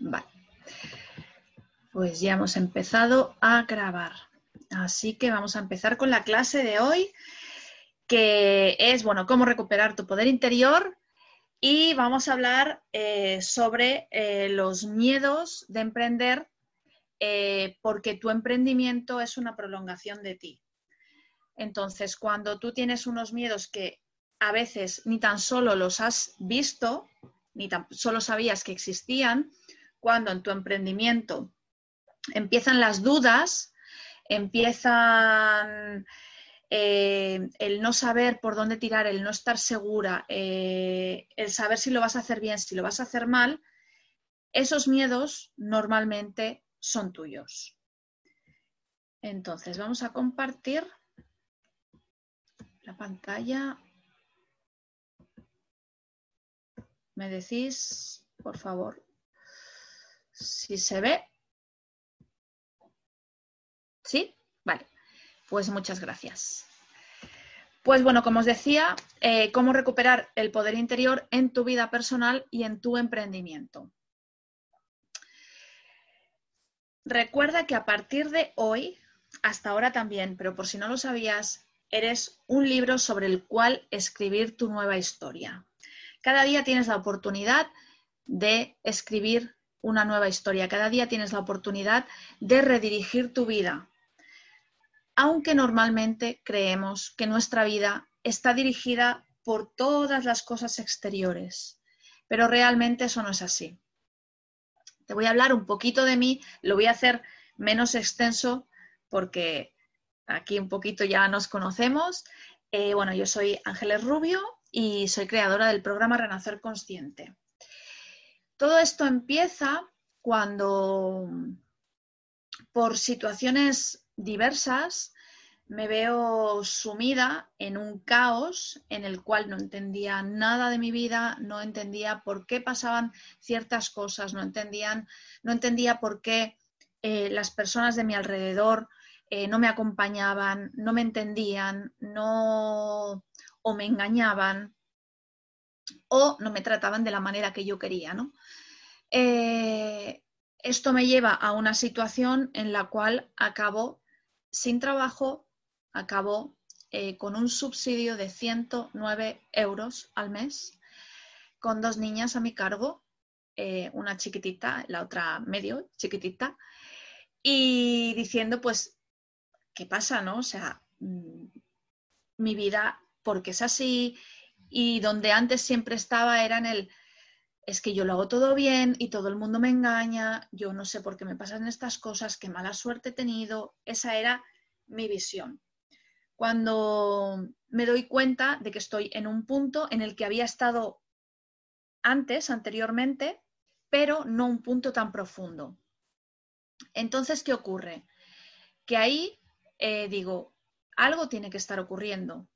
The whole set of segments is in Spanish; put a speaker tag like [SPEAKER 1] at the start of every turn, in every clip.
[SPEAKER 1] Vale. Pues ya hemos empezado a grabar. Así que vamos a empezar con la clase de hoy, que es, bueno, cómo recuperar tu poder interior. Y vamos a hablar eh, sobre eh, los miedos de emprender, eh, porque tu emprendimiento es una prolongación de ti. Entonces, cuando tú tienes unos miedos que a veces ni tan solo los has visto, ni tan solo sabías que existían, cuando en tu emprendimiento empiezan las dudas, empiezan eh, el no saber por dónde tirar, el no estar segura, eh, el saber si lo vas a hacer bien, si lo vas a hacer mal, esos miedos normalmente son tuyos. Entonces, vamos a compartir la pantalla. ¿Me decís, por favor, si se ve? ¿Sí? Vale. Pues muchas gracias. Pues bueno, como os decía, eh, cómo recuperar el poder interior en tu vida personal y en tu emprendimiento. Recuerda que a partir de hoy, hasta ahora también, pero por si no lo sabías, eres un libro sobre el cual escribir tu nueva historia. Cada día tienes la oportunidad de escribir una nueva historia. Cada día tienes la oportunidad de redirigir tu vida. Aunque normalmente creemos que nuestra vida está dirigida por todas las cosas exteriores, pero realmente eso no es así. Te voy a hablar un poquito de mí, lo voy a hacer menos extenso porque Aquí un poquito ya nos conocemos. Eh, bueno, yo soy Ángeles Rubio y soy creadora del programa Renacer Consciente. Todo esto empieza cuando, por situaciones diversas, me veo sumida en un caos en el cual no entendía nada de mi vida, no entendía por qué pasaban ciertas cosas, no, entendían, no entendía por qué eh, las personas de mi alrededor eh, no me acompañaban, no me entendían, no o me engañaban o no me trataban de la manera que yo quería, eh, esto me lleva a una situación en la cual acabo sin trabajo, acabo eh, con un subsidio de 109 euros al mes, con dos niñas a mi cargo, una chiquitita, la otra medio chiquitita, y diciendo, pues ¿qué pasa, no? O sea, mm, mi vida, porque es así, y donde antes siempre estaba era en el, es que yo lo hago todo bien y todo el mundo me engaña, yo no sé por qué me pasan estas cosas, qué mala suerte he tenido, esa era mi visión. Cuando me doy cuenta de que estoy en un punto en el que había estado antes, anteriormente, pero no un punto tan profundo. Entonces, ¿qué ocurre? Que ahí eh, digo, algo tiene que estar ocurriendo.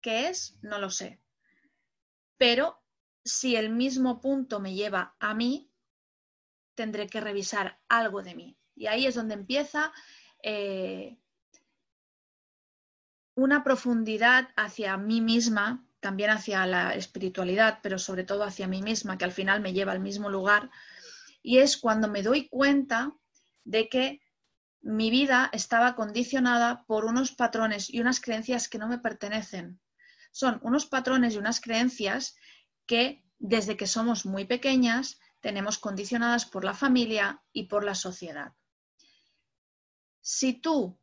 [SPEAKER 1] ¿Qué es? No lo sé. Pero si el mismo punto me lleva a mí, tendré que revisar algo de mí. Y ahí es donde empieza eh, una profundidad hacia mí misma, también hacia la espiritualidad, pero sobre todo hacia mí misma, que al final me lleva al mismo lugar. Y es cuando me doy cuenta de que mi vida estaba condicionada por unos patrones y unas creencias que no me pertenecen. Son unos patrones y unas creencias que desde que somos muy pequeñas tenemos condicionadas por la familia y por la sociedad. Si tú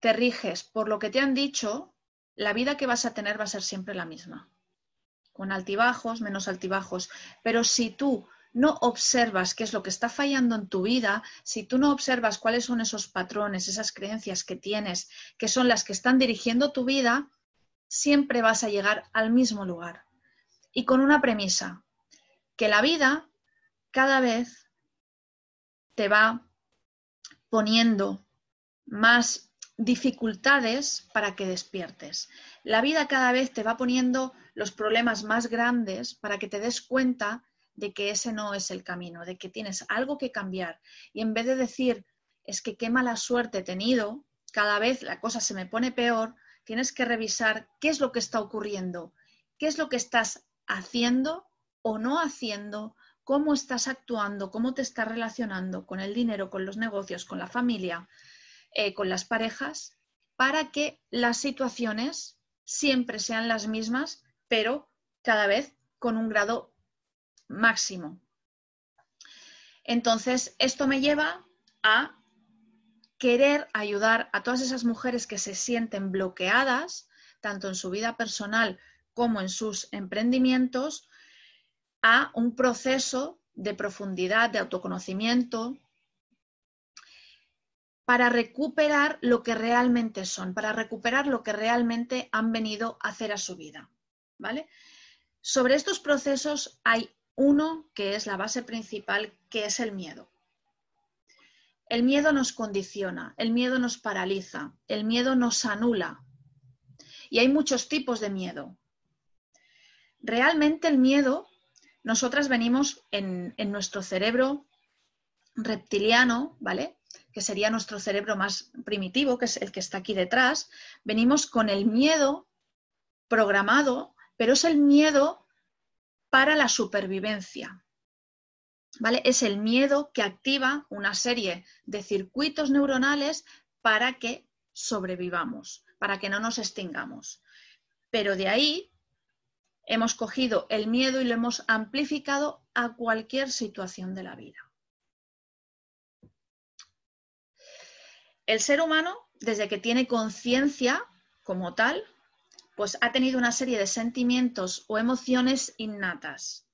[SPEAKER 1] te riges por lo que te han dicho, la vida que vas a tener va a ser siempre la misma, con altibajos, menos altibajos. Pero si tú no observas qué es lo que está fallando en tu vida, si tú no observas cuáles son esos patrones, esas creencias que tienes, que son las que están dirigiendo tu vida, siempre vas a llegar al mismo lugar. Y con una premisa, que la vida cada vez te va poniendo más dificultades para que despiertes. La vida cada vez te va poniendo los problemas más grandes para que te des cuenta de que ese no es el camino, de que tienes algo que cambiar. Y en vez de decir, es que qué mala suerte he tenido, cada vez la cosa se me pone peor, tienes que revisar qué es lo que está ocurriendo, qué es lo que estás haciendo o no haciendo cómo estás actuando, cómo te estás relacionando con el dinero, con los negocios, con la familia, eh, con las parejas, para que las situaciones siempre sean las mismas, pero cada vez con un grado máximo. Entonces, esto me lleva a querer ayudar a todas esas mujeres que se sienten bloqueadas, tanto en su vida personal como en sus emprendimientos, a un proceso de profundidad, de autoconocimiento, para recuperar lo que realmente son, para recuperar lo que realmente han venido a hacer a su vida. ¿Vale? Sobre estos procesos hay uno que es la base principal, que es el miedo. El miedo nos condiciona, el miedo nos paraliza, el miedo nos anula. Y hay muchos tipos de miedo. Realmente el miedo nosotras venimos en, nuestro cerebro reptiliano, ¿vale? Que sería nuestro cerebro más primitivo, que es el que está aquí detrás, venimos con el miedo programado, pero es el miedo para la supervivencia. ¿Vale? Es el miedo que activa una serie de circuitos neuronales para que sobrevivamos, para que no nos extingamos. Pero de ahí hemos cogido el miedo y lo hemos amplificado a cualquier situación de la vida. El ser humano, desde que tiene conciencia como tal, pues ha tenido una serie de sentimientos o emociones innatas,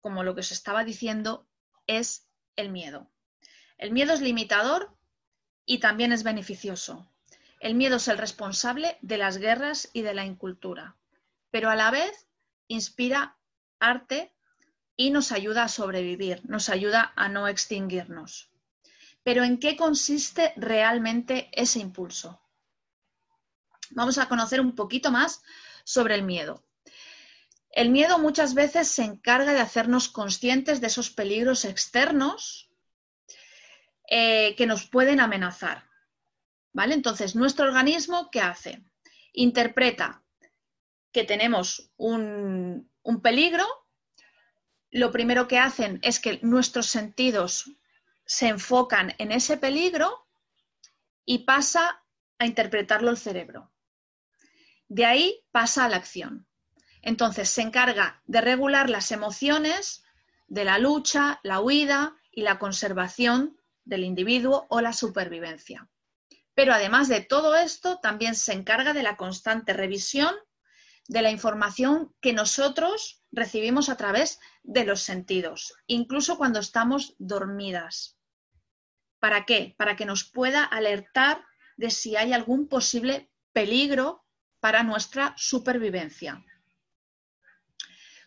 [SPEAKER 1] como lo que os estaba diciendo es el miedo. El miedo es limitador y también es beneficioso. El miedo es el responsable de las guerras y de la incultura, pero a la vez inspira arte y nos ayuda a sobrevivir, nos ayuda a no extinguirnos. Pero ¿en qué consiste realmente ese impulso? Vamos a conocer un poquito más sobre el miedo. El miedo muchas veces se encarga de hacernos conscientes de esos peligros externos eh, que nos pueden amenazar. ¿Vale? Entonces, nuestro organismo, ¿qué hace? Interpreta que tenemos un, peligro, lo primero que hacen es que nuestros sentidos se enfocan en ese peligro y pasa a interpretarlo el cerebro. De ahí pasa a la acción. Entonces se encarga de regular las emociones de la lucha, la huida y la conservación del individuo o la supervivencia. Pero además de todo esto, también se encarga de la constante revisión de la información que nosotros recibimos a través de los sentidos, incluso cuando estamos dormidas. ¿Para qué? Para que nos pueda alertar de si hay algún posible peligro para nuestra supervivencia.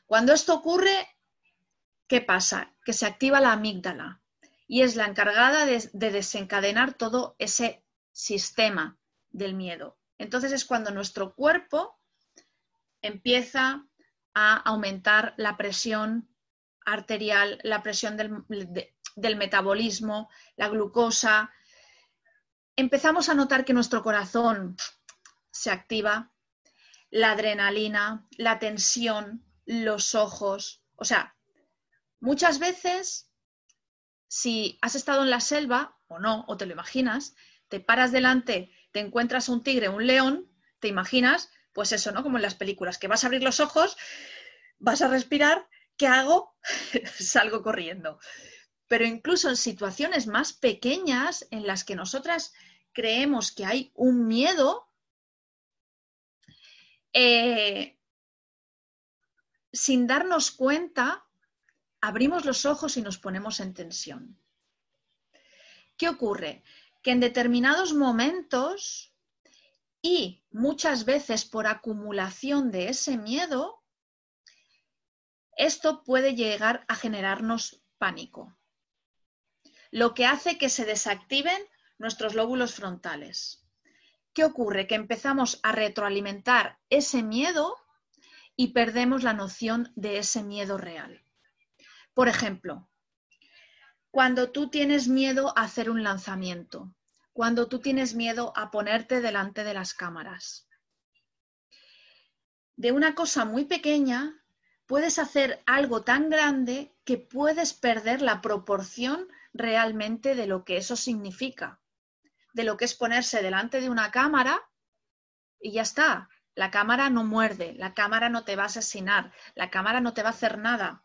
[SPEAKER 1] Cuando esto ocurre, ¿qué pasa? Que se activa la amígdala y es la encargada de, de desencadenar todo ese sistema del miedo. Entonces es cuando nuestro cuerpo empieza a aumentar la presión arterial, la presión del, metabolismo, la glucosa. Empezamos a notar que nuestro corazón se activa, la adrenalina, la tensión, los ojos. O sea, muchas veces, si has estado en la selva o no, o te lo imaginas, te paras delante, te encuentras un tigre, un león, te imaginas pues eso, ¿no? Como en las películas, que vas a abrir los ojos, vas a respirar, ¿qué hago? Salgo corriendo. Pero incluso en situaciones más pequeñas en las que nosotras creemos que hay un miedo, eh, sin darnos cuenta, abrimos los ojos y nos ponemos en tensión. ¿Qué ocurre? Que en determinados momentos y muchas veces por acumulación de ese miedo, esto puede llegar a generarnos pánico, lo que hace que se desactiven nuestros lóbulos frontales. ¿Qué ocurre? Que empezamos a retroalimentar ese miedo y perdemos la noción de ese miedo real. Por ejemplo, cuando tú tienes miedo a hacer un lanzamiento, cuando tú tienes miedo a ponerte delante de las cámaras. De una cosa muy pequeña puedes hacer algo tan grande que puedes perder la proporción realmente de lo que eso significa, de lo que es ponerse delante de una cámara y ya está. La cámara no muerde, la cámara no te va a asesinar, la cámara no te va a hacer nada.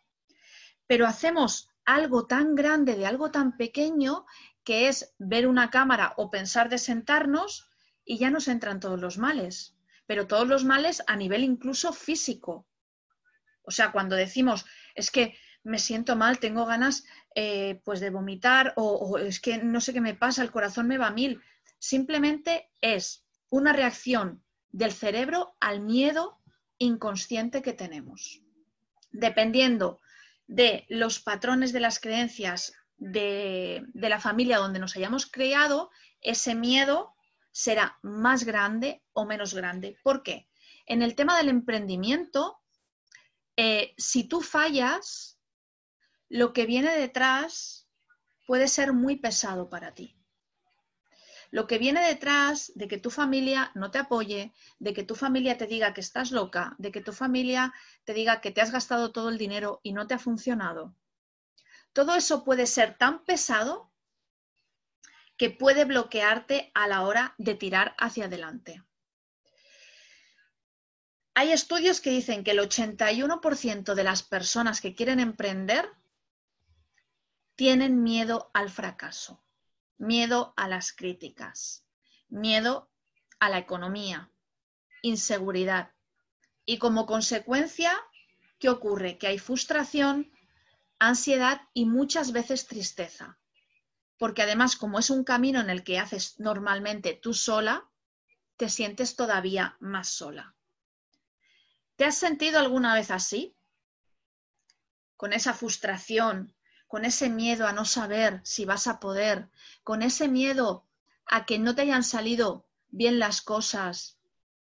[SPEAKER 1] Pero hacemos algo tan grande de algo tan pequeño que es ver una cámara o pensar de sentarnos y ya nos entran todos los males. Pero todos los males a nivel incluso físico. O sea, cuando decimos, es que me siento mal, tengo ganas eh, pues de vomitar o, o es que no sé qué me pasa, el corazón me va a mil. Simplemente es una reacción del cerebro al miedo inconsciente que tenemos. Dependiendo de los patrones de las creencias de, la familia donde nos hayamos creado, ese miedo será más grande o menos grande. ¿Por qué? En el tema del emprendimiento, eh, si tú fallas, lo que viene detrás puede ser muy pesado para ti. Lo que viene detrás de que tu familia no te apoye, de que tu familia te diga que estás loca, de que tu familia te diga que te has gastado todo el dinero y no te ha funcionado, todo eso puede ser tan pesado que puede bloquearte a la hora de tirar hacia adelante. Hay estudios que dicen que el 81% de las personas que quieren emprender tienen miedo al fracaso miedo a las críticas, miedo a la economía, inseguridad. Y como consecuencia, ¿qué ocurre? Que hay frustración, ansiedad y muchas veces tristeza. Porque además, como es un camino en el que haces normalmente tú sola, te sientes todavía más sola. ¿Te has sentido alguna vez así? Con esa frustración, con ese miedo a no saber si vas a poder, con ese miedo a que no te hayan salido bien las cosas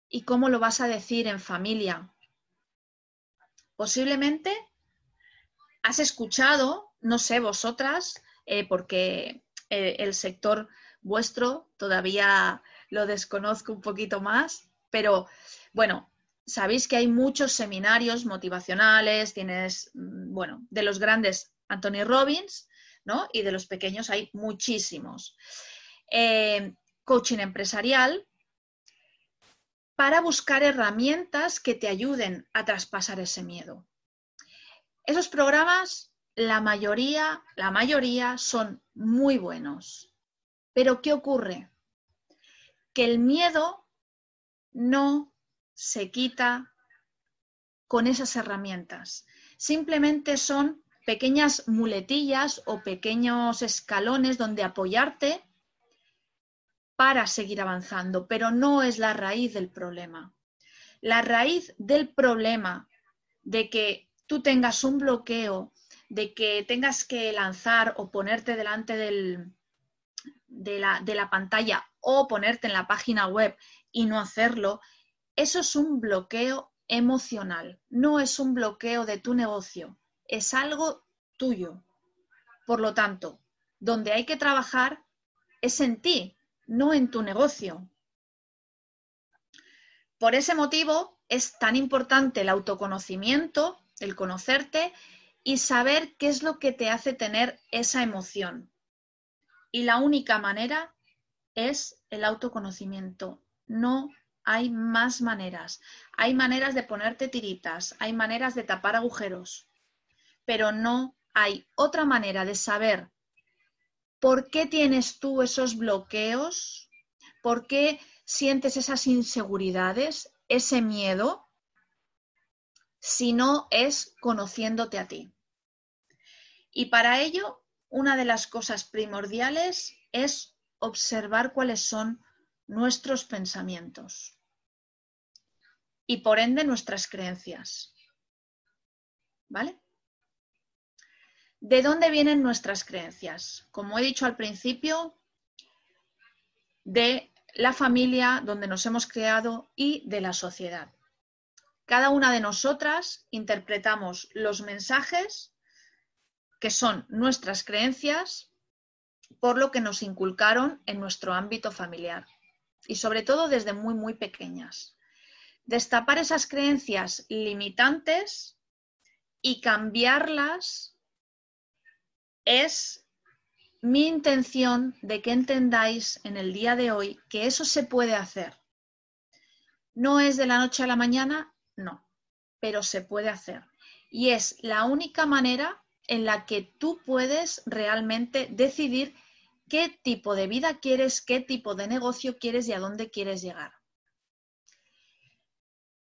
[SPEAKER 1] y cómo lo vas a decir en familia. Posiblemente has escuchado, no sé, vosotras, eh, porque eh, el sector vuestro todavía lo desconozco un poquito más, pero bueno, sabéis que hay muchos seminarios motivacionales, tienes, mm, bueno, de los grandes Anthony Robbins, ¿no? Y de los pequeños hay muchísimos. Eh, coaching empresarial para buscar herramientas que te ayuden a traspasar ese miedo. Esos programas, la mayoría, la mayoría son muy buenos. Pero ¿qué ocurre? Que el miedo no se quita con esas herramientas. Simplemente son pequeñas muletillas o pequeños escalones donde apoyarte para seguir avanzando, pero no es la raíz del problema. La raíz del problema de que tú tengas un bloqueo, de que tengas que lanzar o ponerte delante del, de, la, de la pantalla o ponerte en la página web y no hacerlo, eso es un bloqueo emocional, no es un bloqueo de tu negocio es algo tuyo. Por lo tanto, donde hay que trabajar es en ti, no en tu negocio. Por ese motivo es tan importante el autoconocimiento, el conocerte y saber qué es lo que te hace tener esa emoción. Y la única manera es el autoconocimiento. No hay más maneras. Hay maneras de ponerte tiritas, hay maneras de tapar agujeros, pero no hay otra manera de saber por qué tienes tú esos bloqueos, por qué sientes esas inseguridades, ese miedo, si no es conociéndote a ti. Y para ello, una de las cosas primordiales es observar cuáles son nuestros pensamientos y por ende nuestras creencias. ¿Vale? ¿De dónde vienen nuestras creencias? Como he dicho al principio, de la familia donde nos hemos creado y de la sociedad. Cada una de nosotras interpretamos los mensajes que son nuestras creencias por lo que nos inculcaron en nuestro ámbito familiar y sobre todo desde muy, muy pequeñas. Destapar esas creencias limitantes y cambiarlas es mi intención de que entendáis en el día de hoy que eso se puede hacer. No es de la noche a la mañana, no, pero se puede hacer. Y es la única manera en la que tú puedes realmente decidir qué tipo de vida quieres, qué tipo de negocio quieres y a dónde quieres llegar.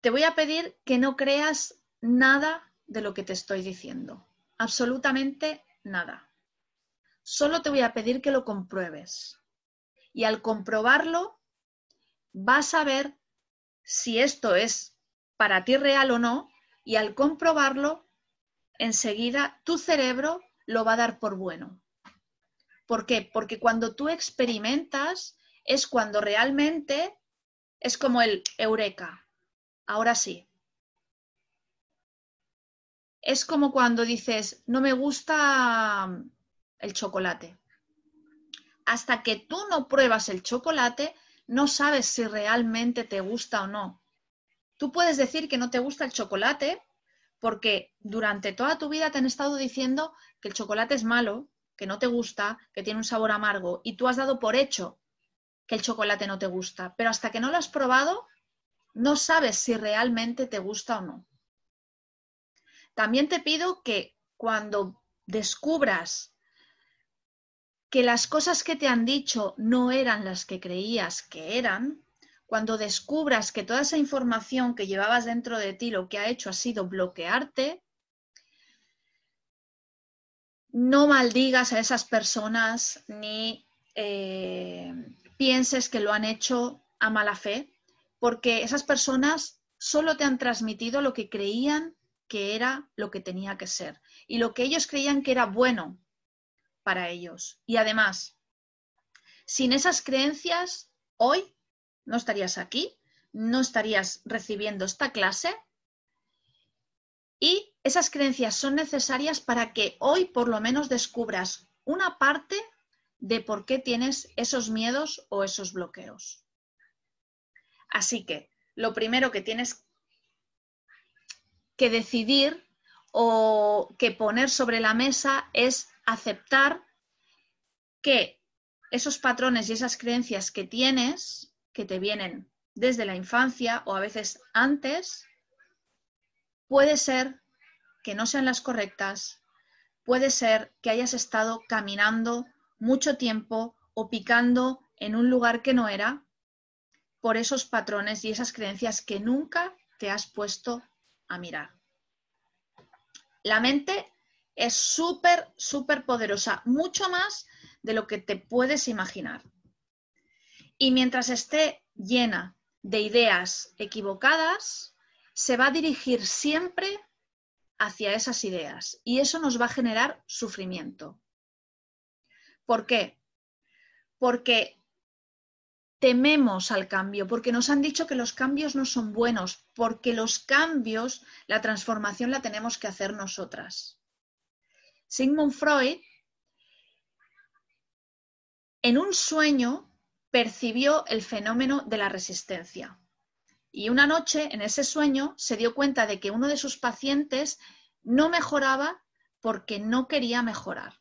[SPEAKER 1] Te voy a pedir que no creas nada de lo que te estoy diciendo, absolutamente nada. Solo te voy a pedir que lo compruebes. Y al comprobarlo, vas a ver si esto es para ti real o no, y al comprobarlo, enseguida tu cerebro lo va a dar por bueno. ¿Por qué? Porque cuando tú experimentas es cuando realmente es como el eureka. Ahora sí. Es como cuando dices, no me gusta el chocolate. Hasta que tú no pruebas el chocolate, no sabes si realmente te gusta o no. Tú puedes decir que no te gusta el chocolate porque durante toda tu vida te han estado diciendo que el chocolate es malo, que no te gusta, que tiene un sabor amargo y tú has dado por hecho que el chocolate no te gusta, pero hasta que no lo has probado, no sabes si realmente te gusta o no. También te pido que cuando descubras que las cosas que te han dicho no eran las que creías que eran, cuando descubras que toda esa información que llevabas dentro de ti lo que ha hecho ha sido bloquearte, no maldigas a esas personas ni eh, pienses que lo han hecho a mala fe, porque esas personas solo te han transmitido lo que creían que era lo que tenía que ser y lo que ellos creían que era bueno para ellos. Y además, sin esas creencias, hoy no estarías aquí, no estarías recibiendo esta clase y esas creencias son necesarias para que hoy por lo menos descubras una parte de por qué tienes esos miedos o esos bloqueos. Así que lo primero que tienes que decidir o que poner sobre la mesa es aceptar que esos patrones y esas creencias que tienes que te vienen desde la infancia o a veces antes, puede ser que no sean las correctas, puede ser que hayas estado caminando mucho tiempo o picando en un lugar que no era por esos patrones y esas creencias que nunca te has puesto a mirar. La mente es súper, súper poderosa, mucho más de lo que te puedes imaginar. Y mientras esté llena de ideas equivocadas, se va a dirigir siempre hacia esas ideas y eso nos va a generar sufrimiento. ¿Por qué? Porque tememos al cambio, porque nos han dicho que los cambios no son buenos, porque los cambios, la transformación la tenemos que hacer nosotras. Sigmund Freud, en un sueño, percibió el fenómeno de la resistencia. Y una noche, en ese sueño, se dio cuenta de que uno de sus pacientes no mejoraba porque no quería mejorar.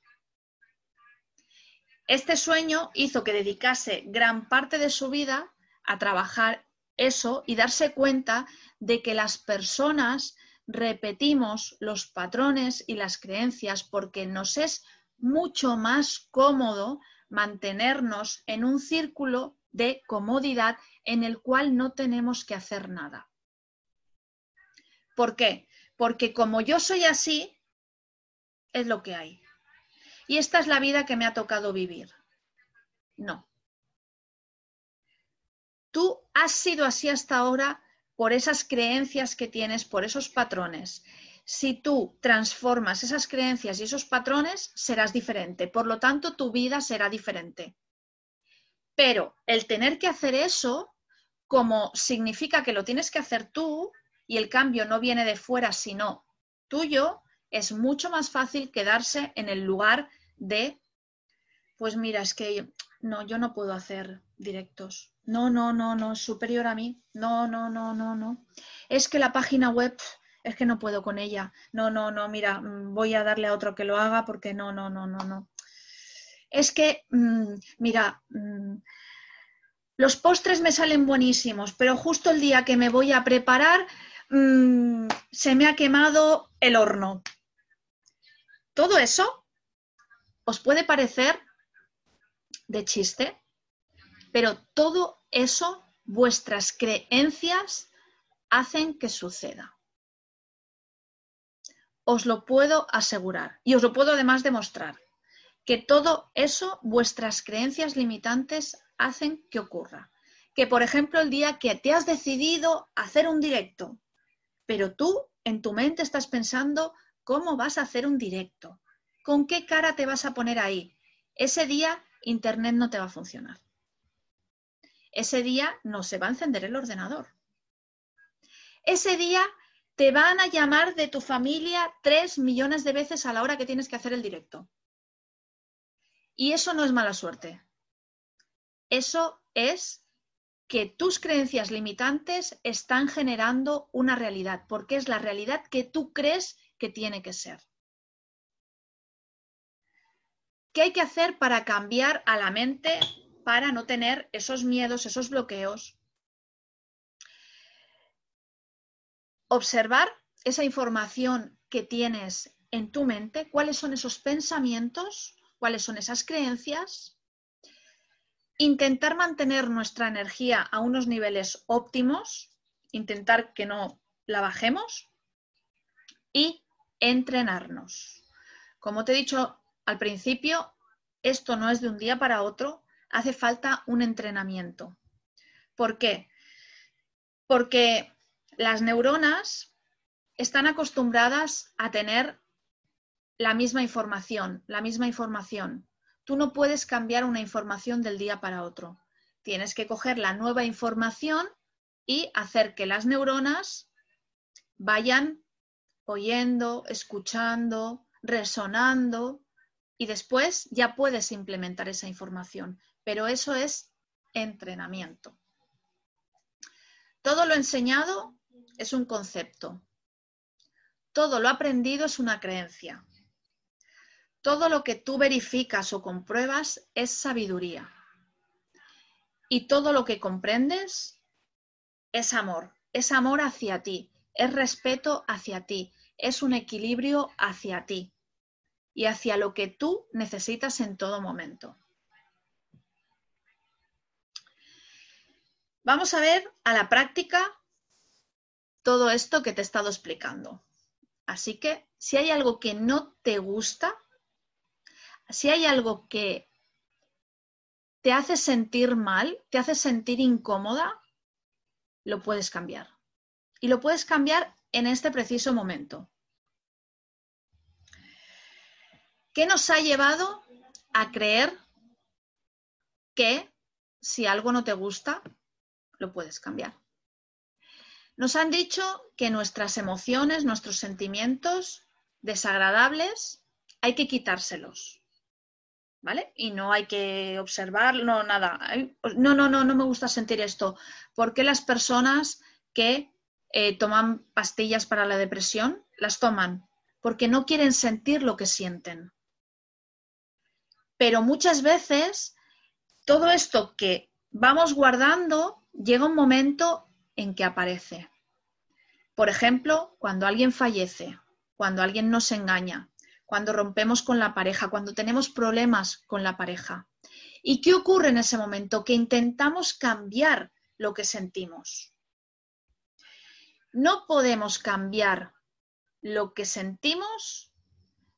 [SPEAKER 1] Este sueño hizo que dedicase gran parte de su vida a trabajar eso y darse cuenta de que las personas repetimos los patrones y las creencias porque nos es mucho más cómodo mantenernos en un círculo de comodidad en el cual no tenemos que hacer nada. ¿Por qué? Porque como yo soy así, es lo que hay. Y esta es la vida que me ha tocado vivir. No. Tú has sido así hasta ahora por esas creencias que tienes, por esos patrones si tú transformas esas creencias y esos patrones, serás diferente. Por lo tanto, tu vida será diferente. Pero el tener que hacer eso, como significa que lo tienes que hacer tú y el cambio no viene de fuera, sino tuyo, es mucho más fácil quedarse en el lugar de, pues mira, es que no, yo no puedo hacer directos. No, no, no, no, superior a mí. No, no, no, no, no. Es que la página web es que no puedo con ella. No, no, no, mira, mm, voy a darle a otro que lo haga porque no, no, no, no, no. Es que, mm, mira, mm, los postres me salen buenísimos, pero justo el día que me voy a preparar se me ha quemado el horno. Todo eso os puede parecer de chiste, pero todo eso, vuestras creencias, hacen que suceda. Os lo puedo asegurar y os lo puedo además demostrar, que todo eso, vuestras creencias limitantes, hacen que ocurra. Que, por ejemplo, el día que te has decidido hacer un directo, pero tú en tu mente estás pensando cómo vas a hacer un directo, con qué cara te vas a poner ahí. Ese día Internet no te va a funcionar. Ese día no se va a encender el ordenador. Ese día te van a llamar de tu familia tres millones de veces a la hora que tienes que hacer el directo. Y eso no es mala suerte. Eso es que tus creencias limitantes están generando una realidad, porque es la realidad que tú crees que tiene que ser. ¿Qué hay que hacer para cambiar a la mente para no tener esos miedos, esos bloqueos? Observar esa información que tienes en tu mente, cuáles son esos pensamientos, cuáles son esas creencias, intentar mantener nuestra energía a unos niveles óptimos, intentar que no la bajemos y entrenarnos. Como te he dicho al principio, esto no es de un día para otro, hace falta un entrenamiento. ¿Por qué? Porque las neuronas están acostumbradas a tener la misma información, la misma información. Tú no puedes cambiar una información del día para otro. Tienes que coger la nueva información y hacer que las neuronas vayan oyendo, escuchando, resonando y después ya puedes implementar esa información. Pero eso es entrenamiento. Todo lo enseñado es un concepto. Todo lo aprendido es una creencia. Todo lo que tú verificas o compruebas es sabiduría. Y todo lo que comprendes es amor. Es amor hacia ti. Es respeto hacia ti. Es un equilibrio hacia ti y hacia lo que tú necesitas en todo momento. Vamos a ver a la práctica todo esto que te he estado explicando. Así que si hay algo que no te gusta, si hay algo que te hace sentir mal, te hace sentir incómoda, lo puedes cambiar. Y lo puedes cambiar en este preciso momento. ¿Qué nos ha llevado a creer que si algo no te gusta, lo puedes cambiar? Nos han dicho que nuestras emociones, nuestros sentimientos desagradables, hay que quitárselos. ¿Vale? Y no hay que observar, no, nada. No, no, no, no me gusta sentir esto. ¿Por qué las personas que eh, toman pastillas para la depresión las toman? Porque no quieren sentir lo que sienten. Pero muchas veces todo esto que vamos guardando llega un momento en que aparece. Por ejemplo, cuando alguien fallece, cuando alguien nos engaña, cuando rompemos con la pareja, cuando tenemos problemas con la pareja. ¿Y qué ocurre en ese momento? Que intentamos cambiar lo que sentimos. No podemos cambiar lo que sentimos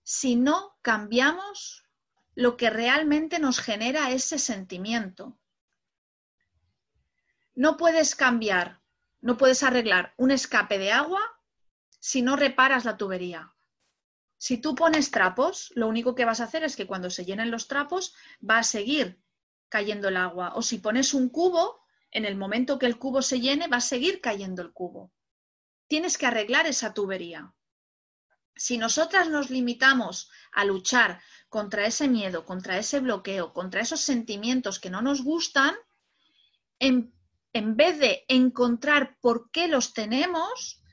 [SPEAKER 1] si no cambiamos lo que realmente nos genera ese sentimiento. No puedes cambiar, no puedes arreglar un escape de agua si no reparas la tubería. Si tú pones trapos, lo único que vas a hacer es que cuando se llenen los trapos va a seguir cayendo el agua. O si pones un cubo, en el momento que el cubo se llene va a seguir cayendo el cubo. Tienes que arreglar esa tubería. Si nosotras nos limitamos a luchar contra ese miedo, contra ese bloqueo, contra esos sentimientos que no nos gustan, en, en vez de encontrar por qué los tenemos,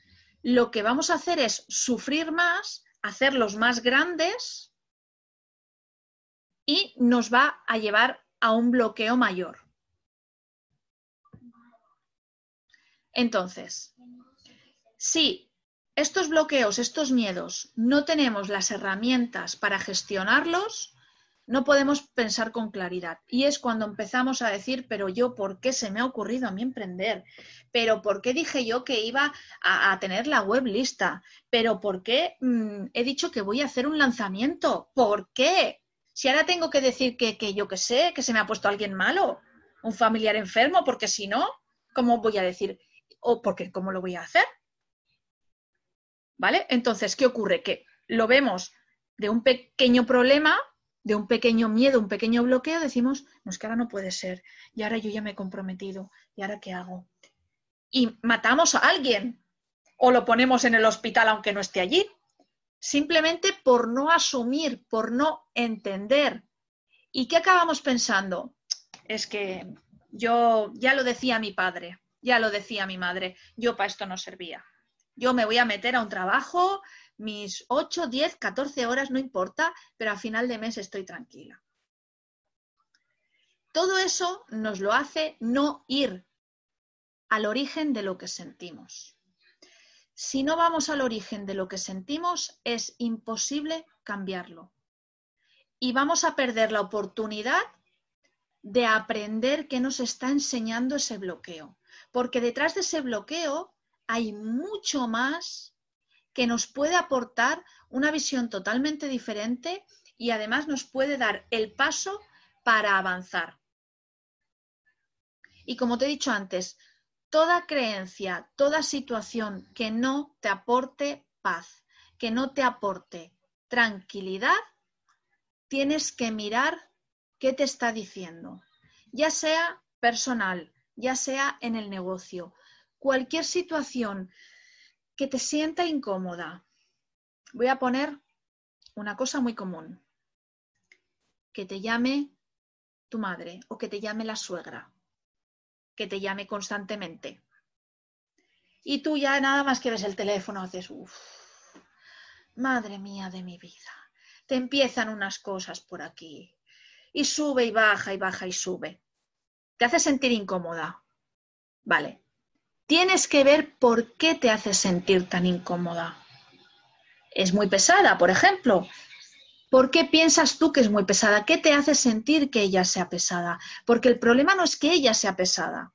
[SPEAKER 1] lo que vamos a hacer es sufrir más, hacerlos más grandes y nos va a llevar a un bloqueo mayor. Entonces, si estos bloqueos, estos miedos, no tenemos las herramientas para gestionarlos, no podemos pensar con claridad. Y es cuando empezamos a decir, pero yo, ¿por qué se me ha ocurrido a mí emprender? ¿Pero por qué dije yo que iba a, tener la web lista? ¿Pero por qué mm, he dicho que voy a hacer un lanzamiento? ¿Por qué? Si ahora tengo que decir que, que yo qué sé, que se me ha puesto alguien malo, un familiar enfermo, porque si no, ¿cómo voy a decir? ¿O porque cómo lo voy a hacer? ¿Vale? Entonces, ¿qué ocurre? Que lo vemos de un pequeño problema de un pequeño miedo, un pequeño bloqueo, decimos, no es que ahora no puede ser, y ahora yo ya me he comprometido, ¿y ahora qué hago? Y matamos a alguien o lo ponemos en el hospital aunque no esté allí, simplemente por no asumir, por no entender. ¿Y qué acabamos pensando? Es que yo ya lo decía mi padre, ya lo decía mi madre, yo para esto no servía. Yo me voy a meter a un trabajo mis 8, 10, 14 horas, no importa, pero a final de mes estoy tranquila. Todo eso nos lo hace no ir al origen de lo que sentimos. Si no vamos al origen de lo que sentimos, es imposible cambiarlo. Y vamos a perder la oportunidad de aprender qué nos está enseñando ese bloqueo. Porque detrás de ese bloqueo hay mucho más que nos puede aportar una visión totalmente diferente y además nos puede dar el paso para avanzar. Y como te he dicho antes, toda creencia, toda situación que no te aporte paz, que no te aporte tranquilidad, tienes que mirar qué te está diciendo, ya sea personal, ya sea en el negocio. Cualquier situación que te sienta incómoda. Voy a poner una cosa muy común. Que te llame tu madre o que te llame la suegra. Que te llame constantemente. Y tú ya nada más que ves el teléfono, haces, uff, madre mía de mi vida. Te empiezan unas cosas por aquí. Y sube y baja y baja y sube. Te hace sentir incómoda. Vale, tienes que ver por qué te hace sentir tan incómoda. Es muy pesada, por ejemplo. ¿Por qué piensas tú que es muy pesada? ¿Qué te hace sentir que ella sea pesada? Porque el problema no es que ella sea pesada.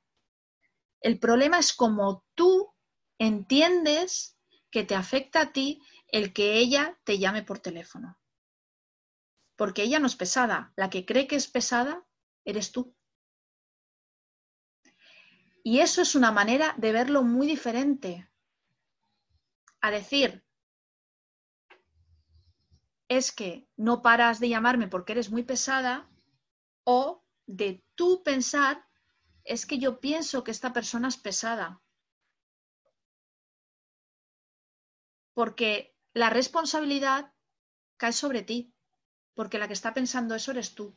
[SPEAKER 1] El problema es como tú entiendes que te afecta a ti el que ella te llame por teléfono. Porque ella no es pesada. La que cree que es pesada eres tú. Y eso es una manera de verlo muy diferente. A decir, es que no paras de llamarme porque eres muy pesada o de tú pensar, es que yo pienso que esta persona es pesada. Porque la responsabilidad cae sobre ti, porque la que está pensando eso eres tú.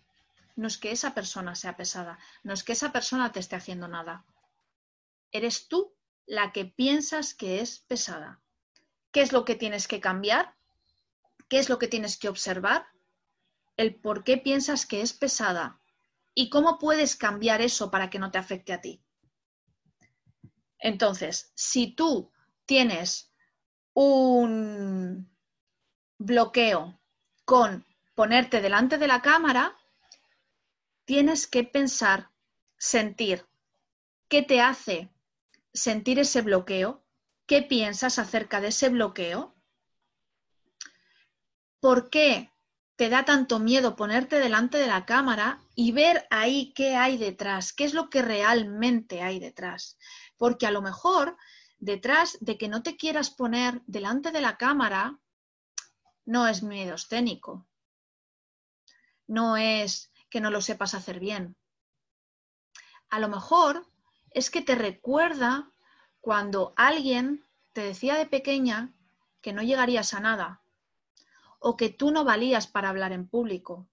[SPEAKER 1] No es que esa persona sea pesada, no es que esa persona te esté haciendo nada eres tú la que piensas que es pesada. ¿Qué es lo que tienes que cambiar? ¿Qué es lo que tienes que observar? El por qué piensas que es pesada y cómo puedes cambiar eso para que no te afecte a ti. Entonces, si tú tienes un bloqueo con ponerte delante de la cámara, tienes que pensar, sentir qué te hace sentir ese bloqueo? ¿Qué piensas acerca de ese bloqueo? ¿Por qué te da tanto miedo ponerte delante de la cámara y ver ahí qué hay detrás? ¿Qué es lo que realmente hay detrás? Porque a lo mejor detrás de que no te quieras poner delante de la cámara no es miedo escénico, no es que no lo sepas hacer bien. A lo mejor es que te recuerda cuando alguien te decía de pequeña que no llegarías a nada, o que tú no valías para hablar en público,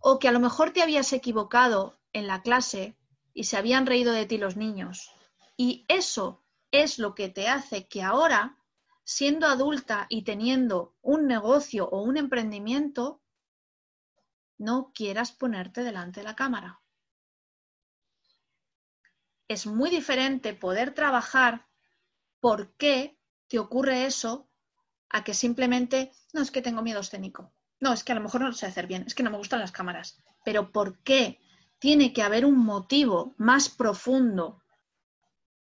[SPEAKER 1] o que a lo mejor te habías equivocado en la clase y se habían reído de ti los niños. Y eso es lo que te hace que ahora, siendo adulta y teniendo un negocio o un emprendimiento, no quieras ponerte delante de la cámara. Es muy diferente poder trabajar por qué te ocurre eso a que simplemente, no, es que tengo miedo escénico. No, es que a lo mejor no lo sé hacer bien, es que no me gustan las cámaras. Pero ¿por qué? Tiene que haber un motivo más profundo.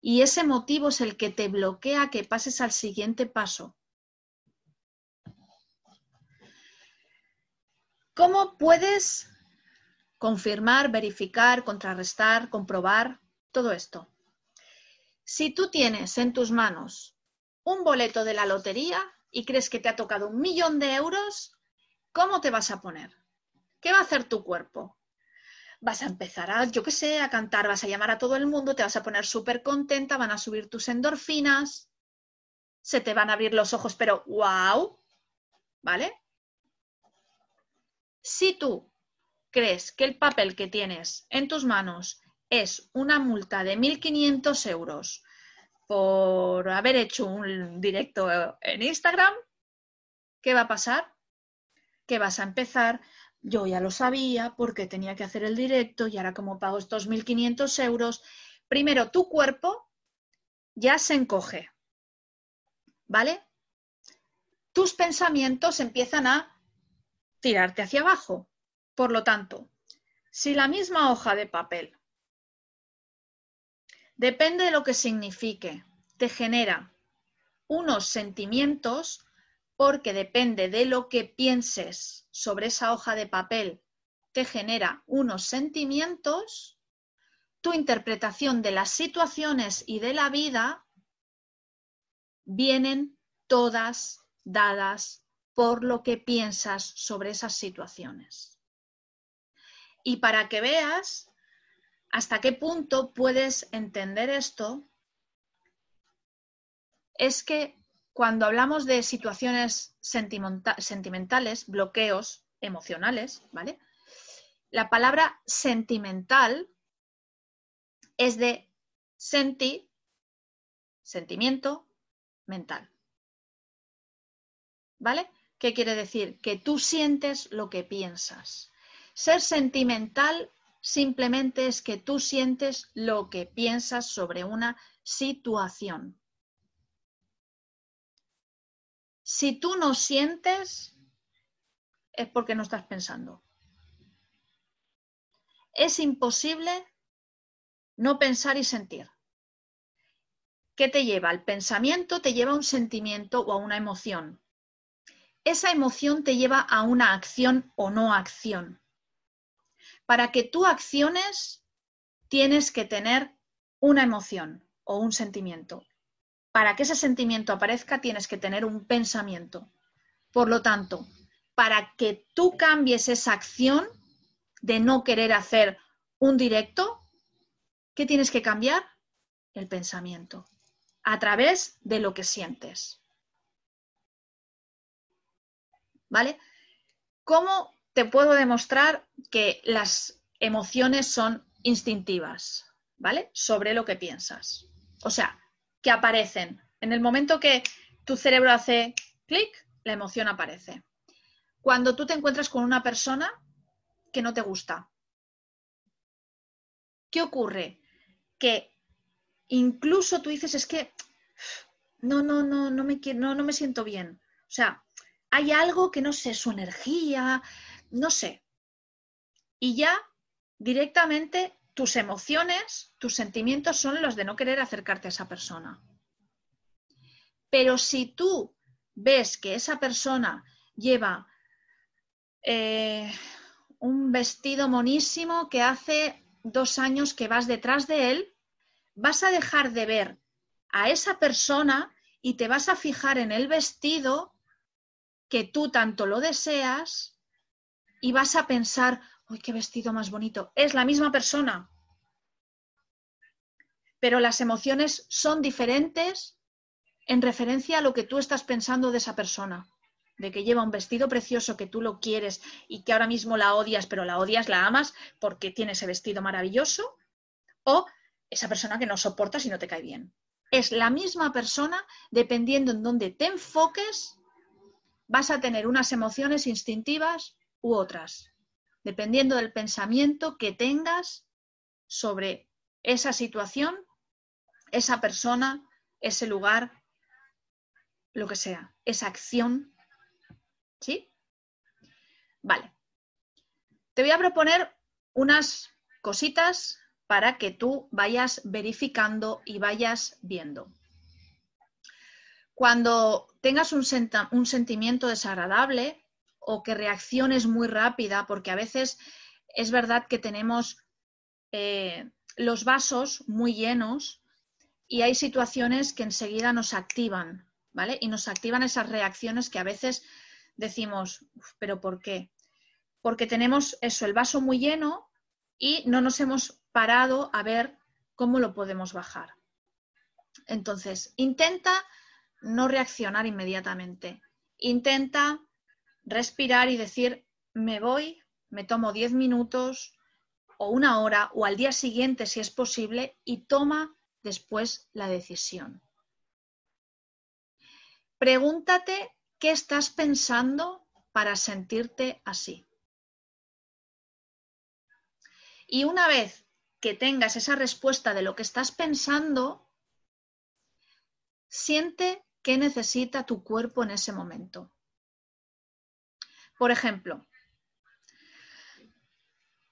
[SPEAKER 1] Y ese motivo es el que te bloquea que pases al siguiente paso. ¿Cómo puedes confirmar, verificar, contrarrestar, comprobar todo esto? Si tú tienes en tus manos un boleto de la lotería y crees que te ha tocado un millón de euros, ¿cómo te vas a poner? ¿Qué va a hacer tu cuerpo? Vas a empezar a, yo qué sé, a cantar, vas a llamar a todo el mundo, te vas a poner súper contenta, van a subir tus endorfinas, se te van a abrir los ojos, pero wow, ¿vale? Si tú crees que el papel que tienes en tus manos es una multa de 1.500 euros por haber hecho un directo en Instagram, ¿qué va a pasar? Que vas a empezar, yo ya lo sabía porque tenía que hacer el directo y ahora como pago estos 1.500 euros, primero tu cuerpo ya se encoge, ¿vale? Tus pensamientos empiezan a tirarte hacia abajo. Por lo tanto, si la misma hoja de papel, depende de lo que signifique, te genera unos sentimientos, porque depende de lo que pienses sobre esa hoja de papel, te genera unos sentimientos, tu interpretación de las situaciones y de la vida vienen todas dadas por lo que piensas sobre esas situaciones. Y para que veas hasta qué punto puedes entender esto, es que cuando hablamos de situaciones sentimentales, bloqueos emocionales, ¿vale? La palabra sentimental es de senti, sentimiento, mental. ¿Vale? ¿Qué quiere decir? Que tú sientes lo que piensas. Ser sentimental simplemente es que tú sientes lo que piensas sobre una situación. Si tú no sientes, es porque no estás pensando. Es imposible no pensar y sentir. ¿Qué te lleva? El pensamiento te lleva a un sentimiento o a una emoción esa emoción te lleva a una acción o no acción. Para que tú acciones, tienes que tener una emoción o un sentimiento. Para que ese sentimiento aparezca, tienes que tener un pensamiento. Por lo tanto, para que tú cambies esa acción de no querer hacer un directo, ¿qué tienes que cambiar? El pensamiento, a través de lo que sientes. ¿vale? ¿Cómo te puedo demostrar que las emociones son instintivas, ¿vale? Sobre lo que piensas. O sea, que aparecen. En el momento que tu cerebro hace clic, la emoción aparece. Cuando tú te encuentras con una persona que no te gusta, ¿qué ocurre? Que incluso tú dices, es que no, no, no, no me, no, no me siento bien. O sea, hay algo que no sé, su energía, no sé. Y ya directamente tus emociones, tus sentimientos son los de no querer acercarte a esa persona. Pero si tú ves que esa persona lleva eh, un vestido monísimo que hace dos años que vas detrás de él, vas a dejar de ver a esa persona y te vas a fijar en el vestido que tú tanto lo deseas y vas a pensar, uy, qué vestido más bonito. Es la misma persona, pero las emociones son diferentes en referencia a lo que tú estás pensando de esa persona, de que lleva un vestido precioso que tú lo quieres y que ahora mismo la odias, pero la odias, la amas porque tiene ese vestido maravilloso, o esa persona que no soportas y no te cae bien. es la misma persona, dependiendo en dónde te enfoques, vas a tener unas emociones instintivas u otras, dependiendo del pensamiento que tengas sobre esa situación, esa persona, ese lugar, lo que sea, esa acción. ¿Sí? Vale. Te voy a proponer unas cositas para que tú vayas verificando y vayas viendo. Cuando tengas un, sentimiento desagradable o que reacciones muy rápida, porque a veces es verdad que tenemos eh, los vasos muy llenos y hay situaciones que enseguida nos activan, ¿vale? Y nos activan esas reacciones que a veces decimos, pero ¿por qué? Porque tenemos eso, el vaso muy lleno y no nos hemos parado a ver cómo lo podemos bajar. Entonces, intenta no reaccionar inmediatamente. Intenta respirar y decir, me voy, me tomo 10 minutos o una hora o al día siguiente si es posible y toma después la decisión. Pregúntate qué estás pensando para sentirte así. Y una vez que tengas esa respuesta de lo que estás pensando, siente qué necesita tu cuerpo en ese momento. Por ejemplo,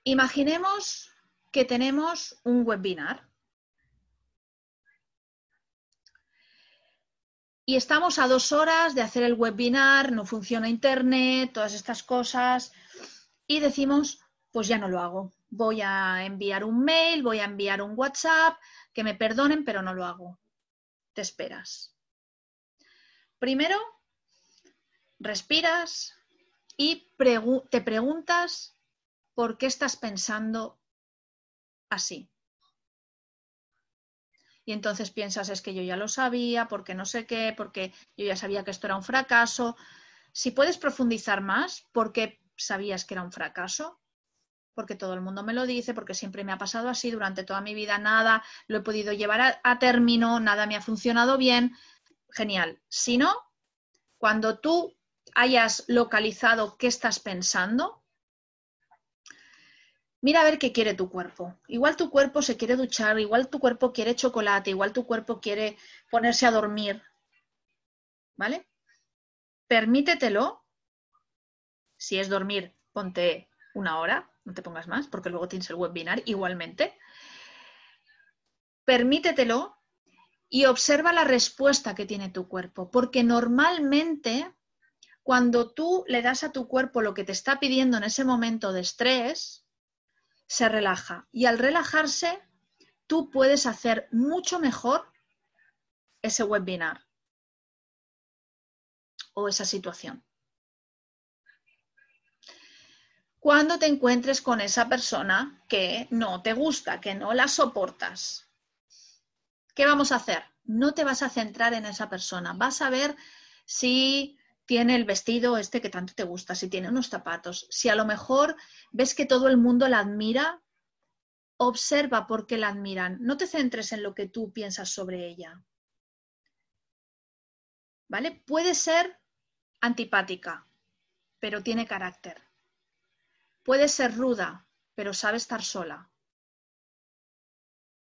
[SPEAKER 1] imaginemos que tenemos un webinar y estamos a dos horas de hacer el webinar, no funciona internet, todas estas cosas, y decimos, pues ya no lo hago, voy a enviar un mail, voy a enviar un WhatsApp, que me perdonen, pero no lo hago. Te esperas. Primero, respiras y te preguntas por qué estás pensando así. Y entonces piensas, es que yo ya lo sabía, porque no sé qué, porque yo ya sabía que esto era un fracaso. Si puedes profundizar más, ¿por qué sabías que era un fracaso? porque todo el mundo me lo dice, porque siempre me ha pasado así durante toda mi vida, nada lo he podido llevar a, término, nada me ha funcionado bien. Genial. Si no, cuando tú hayas localizado qué estás pensando, mira a ver qué quiere tu cuerpo. Igual tu cuerpo se quiere duchar, igual tu cuerpo quiere chocolate, igual tu cuerpo quiere ponerse a dormir. ¿Vale? Permítetelo. Si es dormir, ponte una hora, no te pongas más, porque luego tienes el webinar igualmente. Permítetelo y observa la respuesta que tiene tu cuerpo, porque normalmente cuando tú le das a tu cuerpo lo que te está pidiendo en ese momento de estrés, se relaja. Y al relajarse, tú puedes hacer mucho mejor ese webinar o esa situación. cuando te encuentres con esa persona que no te gusta, que no la soportas. ¿Qué vamos a hacer? No te vas a centrar en esa persona, vas a ver si tiene el vestido este que tanto te gusta, si tiene unos zapatos, si a lo mejor ves que todo el mundo la admira, observa por qué la admiran, no te centres en lo que tú piensas sobre ella. ¿Vale? Puede ser antipática, pero tiene carácter. Puede ser ruda, pero sabe estar sola.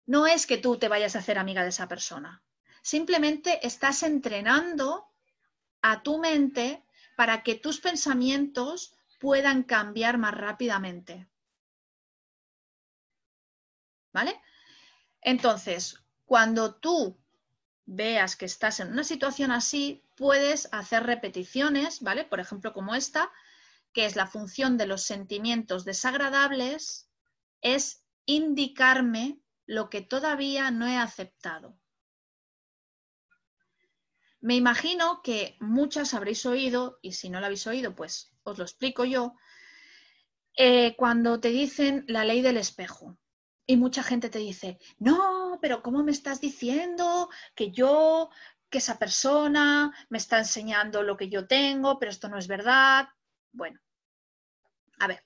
[SPEAKER 1] No es que tú te vayas a hacer amiga de esa persona. Simplemente estás entrenando a tu mente para que tus pensamientos puedan cambiar más rápidamente. ¿Vale? Entonces, cuando tú veas que estás en una situación así, puedes hacer repeticiones, ¿vale? Por ejemplo, como esta, que es la función de los sentimientos desagradables, es indicarme lo que todavía no he aceptado. Me imagino que muchas habréis oído, y si no lo habéis oído, pues os lo explico yo, eh, cuando te dicen la ley del espejo. Y mucha gente te dice, no, pero ¿cómo me estás diciendo que yo, que esa persona me está enseñando lo que yo tengo, pero esto no es verdad? Bueno, a ver,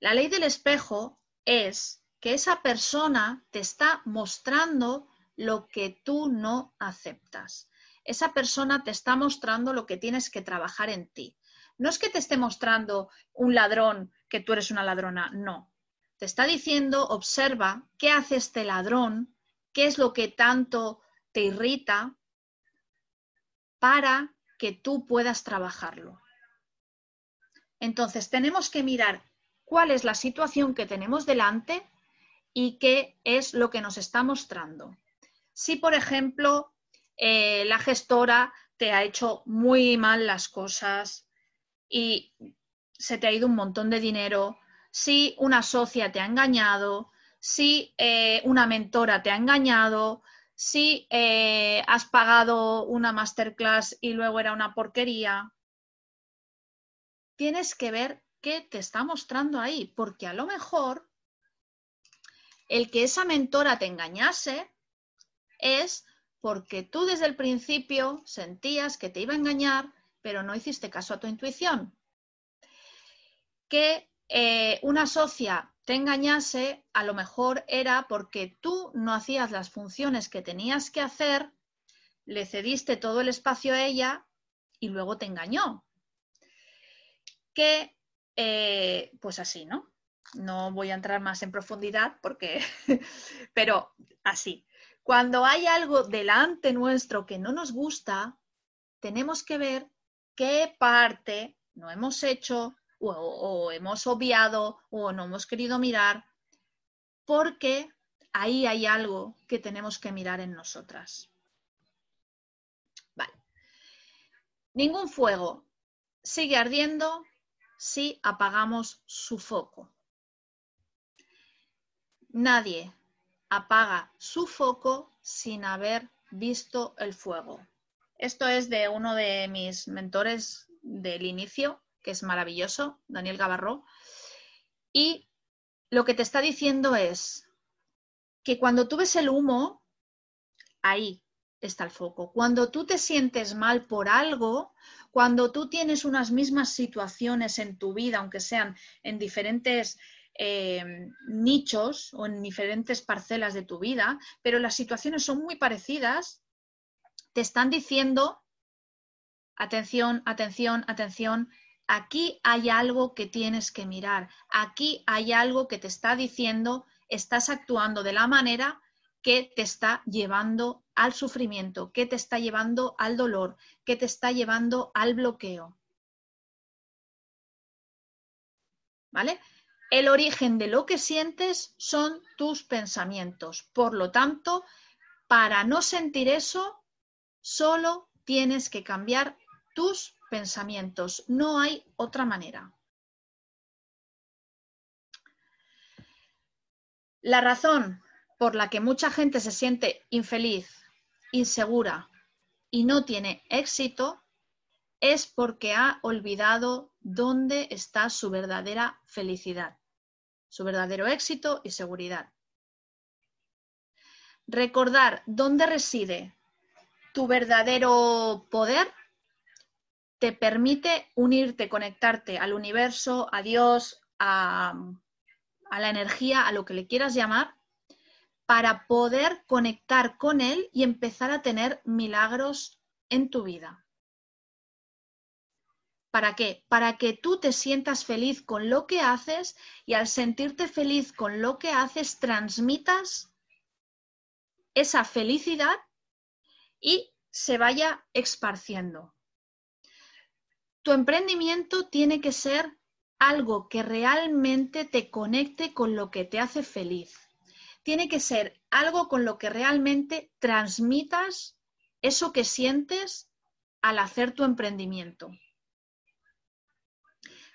[SPEAKER 1] la ley del espejo es que esa persona te está mostrando lo que tú no aceptas. Esa persona te está mostrando lo que tienes que trabajar en ti. No es que te esté mostrando un ladrón que tú eres una ladrona, no. Te está diciendo, observa qué hace este ladrón, qué es lo que tanto te irrita para que tú puedas trabajarlo. Entonces, tenemos que mirar cuál es la situación que tenemos delante y qué es lo que nos está mostrando. Si, por ejemplo, eh, la gestora te ha hecho muy mal las cosas y se te ha ido un montón de dinero, si una socia te ha engañado, si eh, una mentora te ha engañado, si eh, has pagado una masterclass y luego era una porquería, tienes que ver qué te está mostrando ahí, porque a lo mejor el que esa mentora te engañase es porque tú desde el principio sentías que te iba a engañar, pero no hiciste caso a tu intuición. Que eh, una socia te engañase, a lo mejor era porque tú no hacías las funciones que tenías que hacer, le cediste todo el espacio a ella y luego te engañó. Que, eh, pues así, ¿no? No voy a entrar más en profundidad porque, pero así. Cuando hay algo delante nuestro que no nos gusta, tenemos que ver qué parte no hemos hecho o, hemos obviado o no hemos querido mirar, porque ahí hay algo que tenemos que mirar en nosotras. Vale. Ningún fuego sigue ardiendo si apagamos su foco. Nadie apaga su foco sin haber visto el fuego. Esto es de uno de mis mentores del inicio, que es maravilloso, Daniel Gavarró. Y lo que te está diciendo es que cuando tú ves el humo, ahí está el foco. Cuando tú te sientes mal por algo, cuando tú tienes unas mismas situaciones en tu vida, aunque sean en diferentes eh, nichos o en diferentes parcelas de tu vida, pero las situaciones son muy parecidas, te están diciendo, atención, atención, atención, aquí hay algo que tienes que mirar, aquí hay algo que te está diciendo, estás actuando de la manera que te está llevando al sufrimiento, que te está llevando al dolor, que te está llevando al bloqueo. ¿Vale? El origen de lo que sientes son tus pensamientos. Por lo tanto, para no sentir eso, solo tienes que cambiar tus pensamientos. No hay otra manera. La razón por la que mucha gente se siente infeliz, insegura y no tiene éxito es porque ha olvidado dónde está su verdadera felicidad, su verdadero éxito y seguridad. Recordar dónde reside tu verdadero poder te permite unirte, conectarte al universo, a Dios, a, la energía, a lo que le quieras llamar, para poder conectar con Él y empezar a tener milagros en tu vida. ¿Para qué? Para que tú te sientas feliz con lo que haces y al sentirte feliz con lo que haces transmitas esa felicidad y se vaya esparciendo. Tu emprendimiento tiene que ser algo que realmente te conecte con lo que te hace feliz. Tiene que ser algo con lo que realmente transmitas eso que sientes al hacer tu emprendimiento.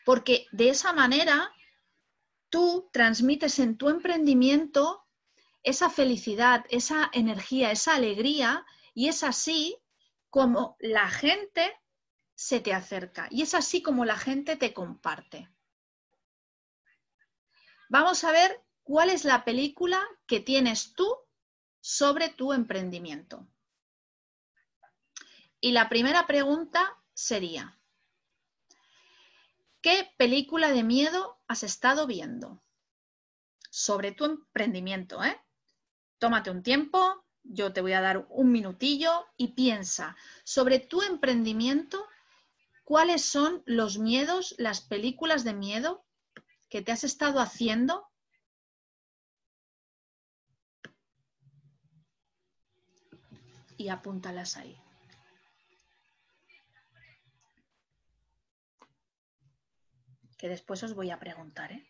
[SPEAKER 1] Porque de esa manera tú transmites en tu emprendimiento esa felicidad, esa energía, esa alegría y es así como la gente se te acerca y es así como la gente te comparte. Vamos a ver cuál es la película que tienes tú sobre tu emprendimiento. Y la primera pregunta sería, ¿qué película de miedo has estado viendo? Sobre tu emprendimiento, ¿eh? Tómate un tiempo, yo te voy a dar un minutillo y piensa sobre tu emprendimiento, cuáles son los miedos, las películas de miedo que te has estado haciendo y apúntalas ahí. Que después os voy a preguntar, ¿eh?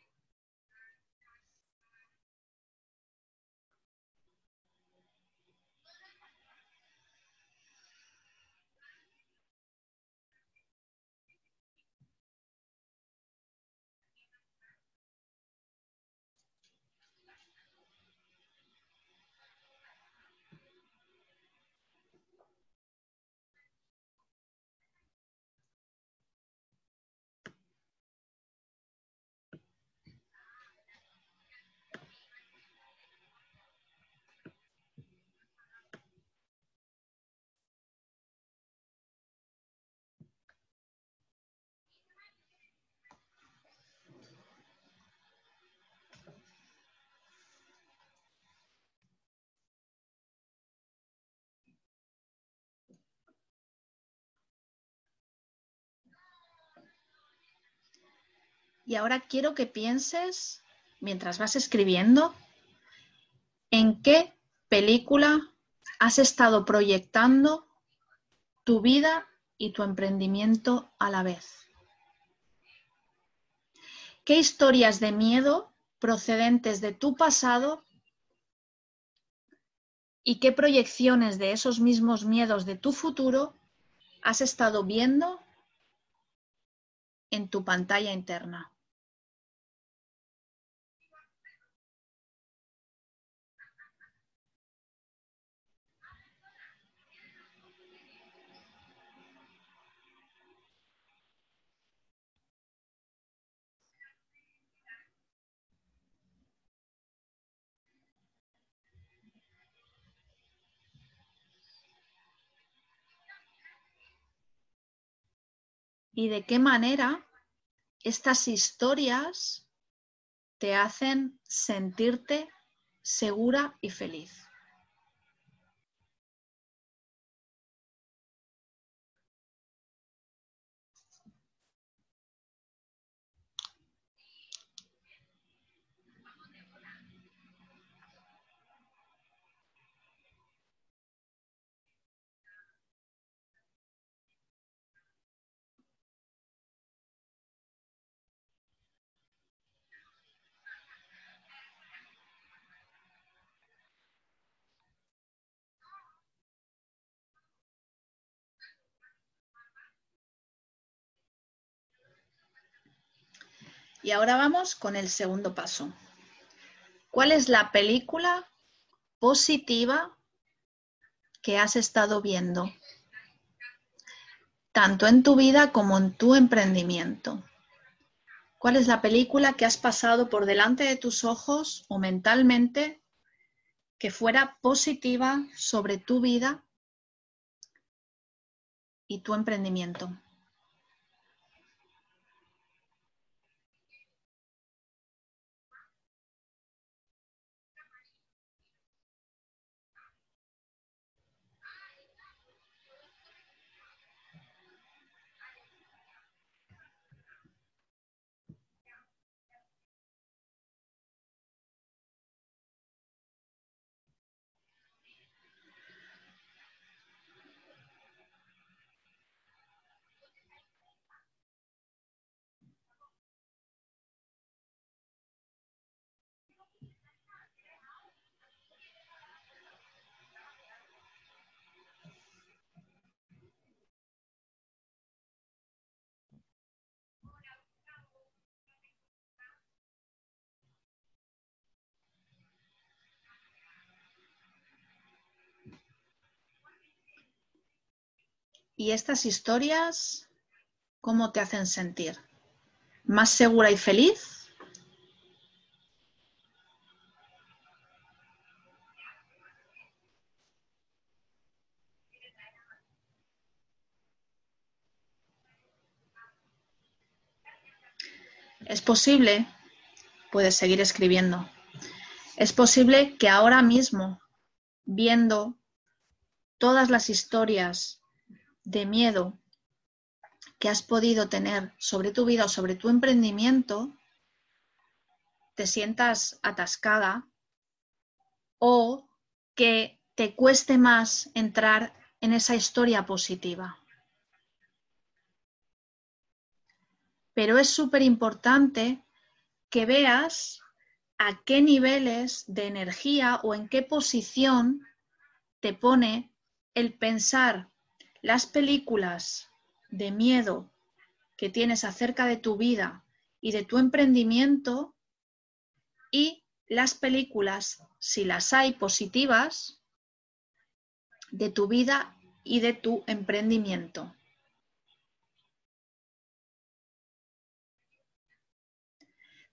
[SPEAKER 1] Y ahora quiero que pienses, mientras vas escribiendo, en qué película has estado proyectando tu vida y tu emprendimiento a la vez. ¿Qué historias de miedo procedentes de tu pasado y qué proyecciones de esos mismos miedos de tu futuro has estado viendo en tu pantalla interna? Y de qué manera estas historias te hacen sentirte segura y feliz. Y ahora vamos con el segundo paso. ¿Cuál es la película positiva que has estado viendo? Tanto en tu vida como en tu emprendimiento. ¿Cuál es la película que has pasado por delante de tus ojos o mentalmente que fuera positiva sobre tu vida y tu emprendimiento? ¿Y estas historias cómo te hacen sentir? ¿Más segura y feliz? Es posible, puedes seguir escribiendo, es posible que ahora mismo viendo todas las historias de miedo que has podido tener sobre tu vida o sobre tu emprendimiento, te sientas atascada o que te cueste más entrar en esa historia positiva. Pero es súper importante que veas a qué niveles de energía o en qué posición te pone el pensar las películas de miedo que tienes acerca de tu vida y de tu emprendimiento y las películas, si las hay positivas, de tu vida y de tu emprendimiento.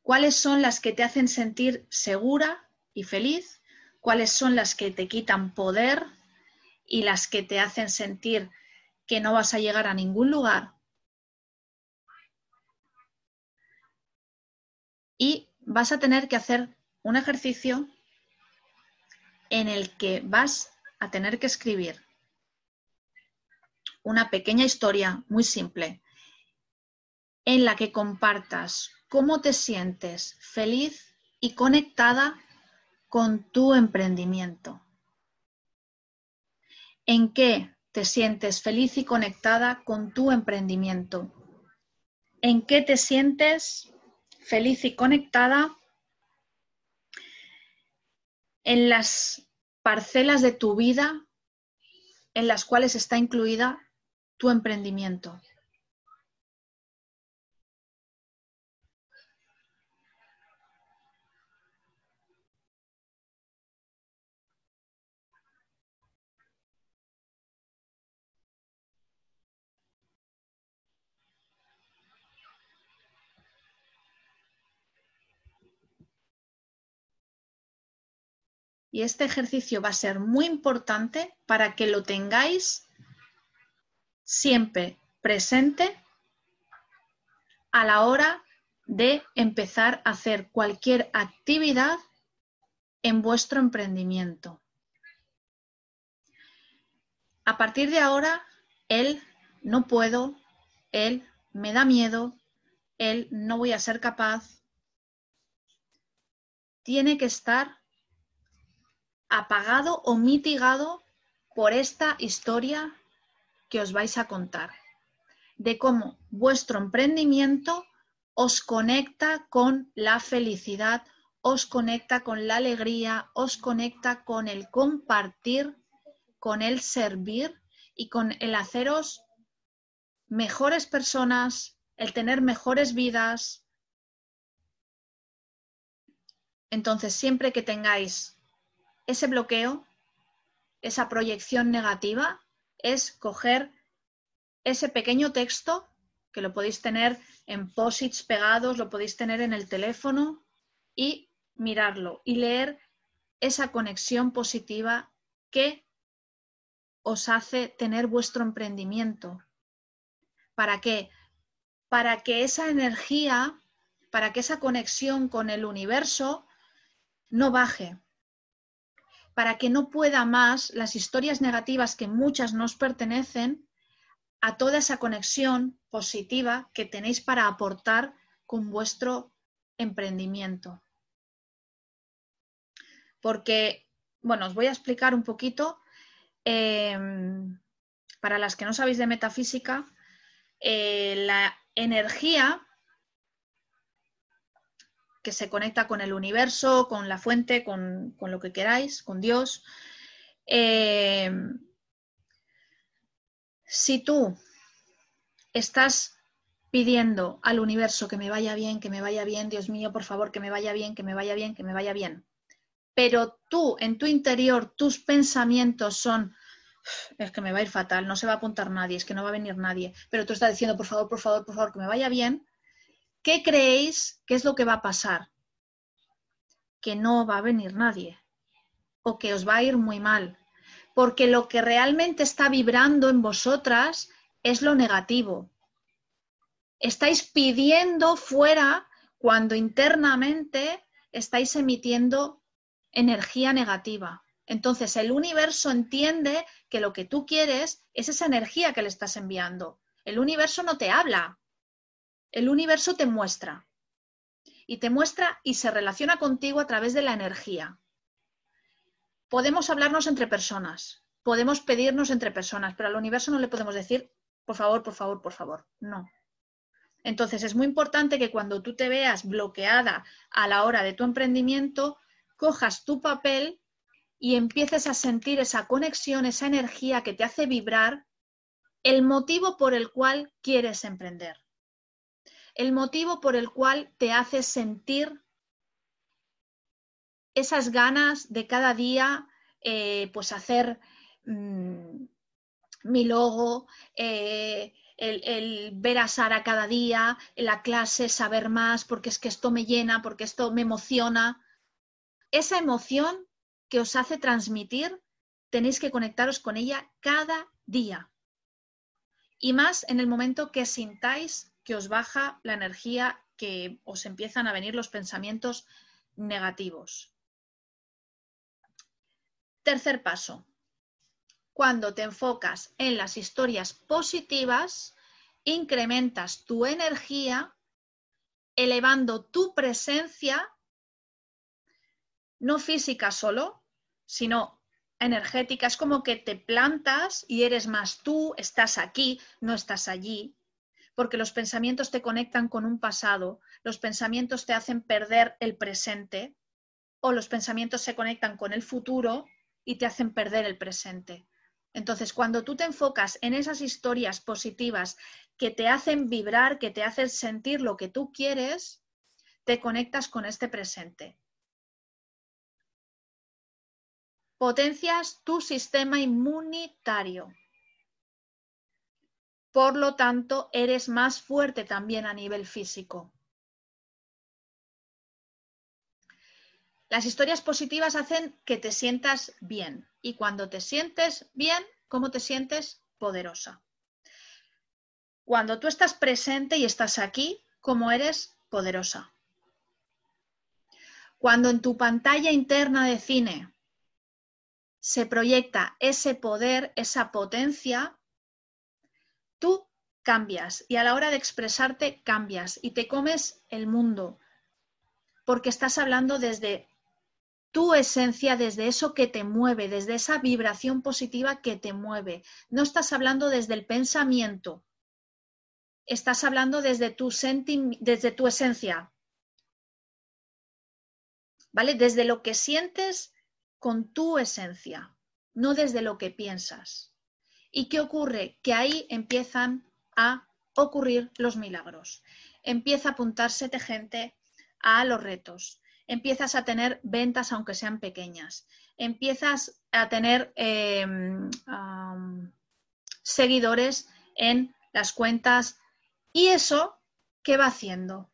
[SPEAKER 1] ¿Cuáles son las que te hacen sentir segura y feliz? ¿Cuáles son las que te quitan poder y las que te hacen sentir que no vas a llegar a ningún lugar? Y vas a tener que hacer un ejercicio en el que vas a tener que escribir una pequeña historia muy simple en la que compartas cómo te sientes feliz y conectada con tu emprendimiento. ¿En qué te sientes feliz y conectada con tu emprendimiento? ¿En qué te sientes feliz y conectada en las parcelas de tu vida en las cuales está incluida tu emprendimiento? Y este ejercicio va a ser muy importante para que lo tengáis siempre presente a la hora de empezar a hacer cualquier actividad en vuestro emprendimiento. A partir de ahora, él no puedo, él me da miedo, él no voy a ser capaz, tiene que estar apagado o mitigado por esta historia que os vais a contar, de cómo vuestro emprendimiento os conecta con la felicidad, os conecta con la alegría, os conecta con el compartir, con el servir y con el haceros mejores personas, el tener mejores vidas. Entonces, siempre que tengáis ese bloqueo, esa proyección negativa, es coger ese pequeño texto que lo podéis tener en posits pegados, lo podéis tener en el teléfono y mirarlo y leer esa conexión positiva que os hace tener vuestro emprendimiento. ¿Para qué? Para que esa energía, para que esa conexión con el universo no baje, para que no pueda más las historias negativas que muchas nos pertenecen a toda esa conexión positiva que tenéis para aportar con vuestro emprendimiento. Porque, bueno, os voy a explicar un poquito, em, para las que no sabéis de metafísica, eh, la energía que se conecta con el universo, con la fuente, con, lo que queráis, con Dios. Eh, si tú estás pidiendo al universo que me vaya bien, que me vaya bien, Dios mío, por favor, que me vaya bien, que me vaya bien, que me vaya bien, pero tú en tu interior, tus pensamientos son, es que me va a ir fatal, no se va a apuntar nadie, es que no va a venir nadie, pero tú estás diciendo, por favor, por favor, por favor, que me vaya bien, ¿Qué creéis que es lo que va a pasar? Que no va a venir nadie o que os va a ir muy mal, porque lo que realmente está vibrando en vosotras es lo negativo. Estáis pidiendo fuera cuando internamente estáis emitiendo energía negativa. Entonces el universo entiende que lo que tú quieres es esa energía que le estás enviando. El universo no te habla, el universo te muestra. Y te muestra y se relaciona contigo a través de la energía. Podemos hablarnos entre personas, podemos pedirnos entre personas, pero al universo no le podemos decir, por favor, por favor, por favor. No. Entonces es muy importante que cuando tú te veas bloqueada a la hora de tu emprendimiento, cojas tu papel y empieces a sentir esa conexión, esa energía que te hace vibrar, el motivo por el cual quieres emprender, el motivo por el cual te hace sentir esas ganas de cada día, eh, pues hacer mm, mi logo, eh, el, ver a Sara cada día, la clase, saber más, porque es que esto me llena, porque esto me emociona. Esa emoción que os hace transmitir, tenéis que conectaros con ella cada día. Y más en el momento que sintáis que os baja la energía, que os empiezan a venir los pensamientos negativos. Tercer paso. Cuando te enfocas en las historias positivas, incrementas tu energía, elevando tu presencia no física solo, sino energética. Es como que te plantas y eres más tú, estás aquí, no estás allí, porque los pensamientos te conectan con un pasado, los pensamientos te hacen perder el presente o los pensamientos se conectan con el futuro y te hacen perder el presente. Entonces, cuando tú te enfocas en esas historias positivas que te hacen vibrar, que te hacen sentir lo que tú quieres, te conectas con este presente. potencias tu sistema inmunitario. Por lo tanto, eres más fuerte también a nivel físico. Las historias positivas hacen que te sientas bien y cuando te sientes bien, ¿cómo te sientes? Poderosa. Cuando tú estás presente y estás aquí, ¿cómo eres? Poderosa. Cuando en tu pantalla interna de cine se proyecta ese poder, esa potencia, tú cambias y a la hora de expresarte cambias y te comes el mundo, porque estás hablando desde tu esencia, desde eso que te mueve, desde esa vibración positiva que te mueve. No estás hablando desde el pensamiento, estás hablando desde tu, desde tu esencia, ¿vale? Desde lo que sientes con tu esencia, no desde lo que piensas. ¿Y qué ocurre? Que ahí empiezan a ocurrir los milagros. Empieza a apuntársete gente a los retos. Empiezas a tener ventas aunque sean pequeñas. Empiezas a tener em, seguidores en las cuentas. ¿Y eso qué va haciendo?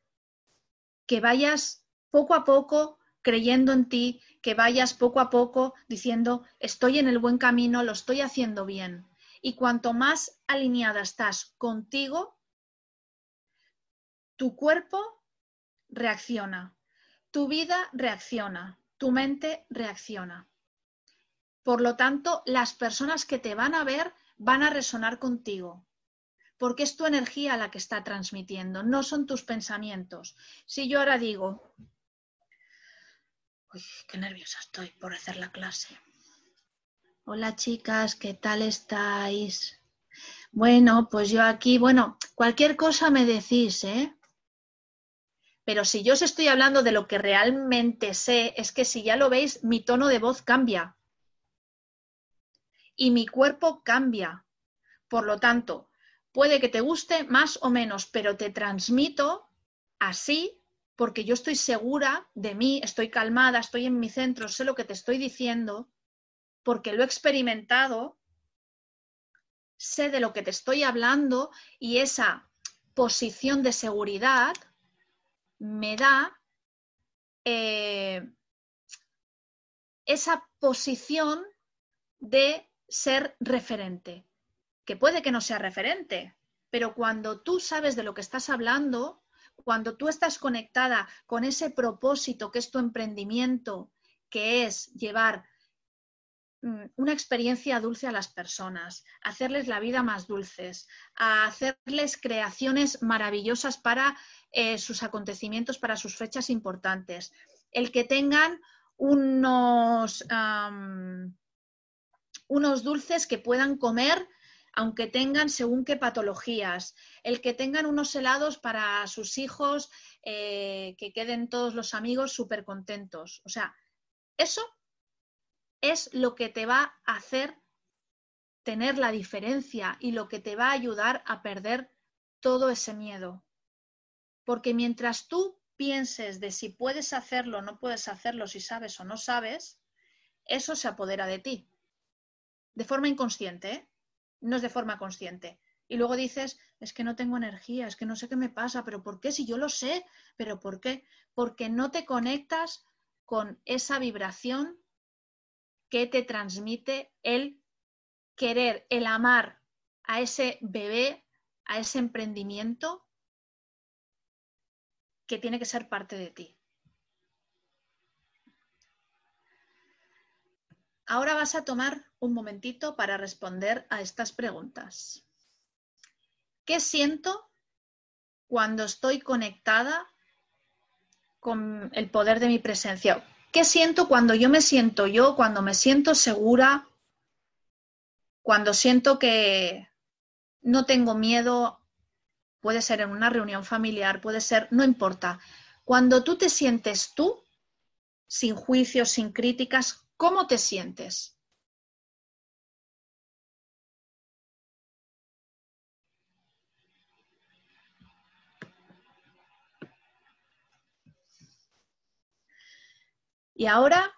[SPEAKER 1] Que vayas poco a poco creyendo en ti, que vayas poco a poco diciendo, estoy en el buen camino, lo estoy haciendo bien. Y cuanto más alineada estás contigo, tu cuerpo reacciona, tu vida reacciona, tu mente reacciona. Por lo tanto, las personas que te van a ver van a resonar contigo, porque es tu energía la que está transmitiendo, no son tus pensamientos. Si yo ahora digo, Uy, qué nerviosa estoy por hacer la clase. Hola chicas, ¿qué tal estáis? Bueno, pues yo aquí, bueno, cualquier cosa me decís, ¿eh? Pero si yo os estoy hablando de lo que realmente sé, es que si ya lo veis, mi tono de voz cambia. Y mi cuerpo cambia. Por lo tanto, puede que te guste más o menos, pero te transmito así porque yo estoy segura de mí, estoy calmada, estoy en mi centro, sé lo que te estoy diciendo, porque lo he experimentado, sé de lo que te estoy hablando y esa posición de seguridad me da eh, esa posición de ser referente, que puede que no sea referente, pero cuando tú sabes de lo que estás hablando, cuando tú estás conectada con ese propósito que es tu emprendimiento, que es llevar una experiencia dulce a las personas, hacerles la vida más dulces, a hacerles creaciones maravillosas para eh, sus acontecimientos, para sus fechas importantes, el que tengan unos, unos dulces que puedan comer aunque tengan según qué patologías, el que tengan unos helados para sus hijos, eh, que queden todos los amigos súper contentos. O sea, eso es lo que te va a hacer tener la diferencia y lo que te va a ayudar a perder todo ese miedo. Porque mientras tú pienses de si puedes hacerlo o no puedes hacerlo, si sabes o no sabes, eso se apodera de ti. De forma inconsciente, ¿eh? no es de forma consciente. Y luego dices, es que no tengo energía, es que no sé qué me pasa, pero ¿por qué? Si yo lo sé, pero ¿por qué? Porque no te conectas con esa vibración que te transmite el querer, el amar a ese bebé, a ese emprendimiento que tiene que ser parte de ti. Ahora vas a tomar un momentito para responder a estas preguntas. ¿Qué siento cuando estoy conectada con el poder de mi presencia? ¿Qué siento cuando yo me siento yo, cuando me siento segura, cuando siento que no tengo miedo? Puede ser en una reunión familiar, puede ser, no importa. Cuando tú te sientes tú, sin juicios, sin críticas, ¿Cómo te sientes? Y ahora,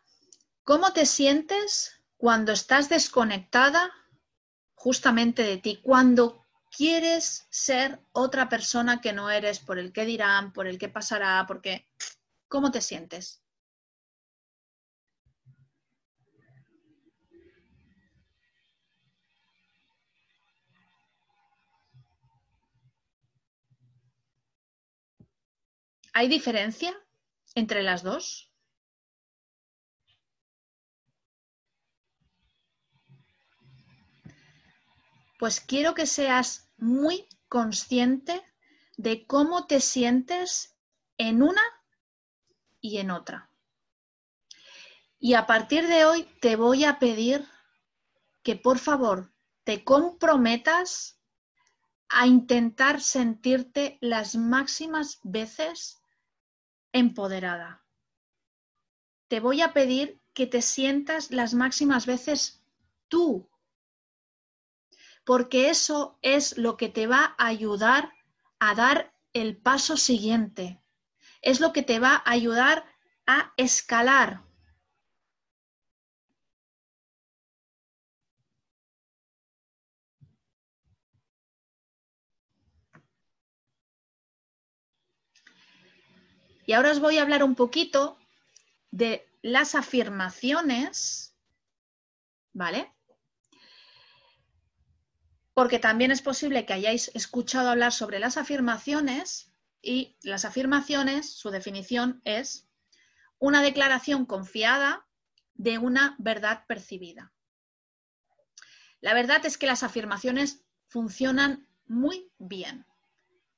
[SPEAKER 1] ¿cómo te sientes cuando estás desconectada justamente de ti? Cuando quieres ser otra persona que no eres por el que dirán, por el que pasará, porque ¿cómo te sientes? ¿Hay diferencia entre las dos? Pues quiero que seas muy consciente de cómo te sientes en una y en otra. Y a partir de hoy te voy a pedir que por favor te comprometas a intentar sentirte las máximas veces empoderada. Te voy a pedir que te sientas las máximas veces tú, porque eso es lo que te va a ayudar a dar el paso siguiente. Es lo que te va a ayudar a escalar. Y ahora os voy a hablar un poquito de las afirmaciones, ¿vale? Porque también es posible que hayáis escuchado hablar sobre las afirmaciones y las afirmaciones, su definición es una declaración confiada de una verdad percibida. La verdad es que las afirmaciones funcionan muy bien,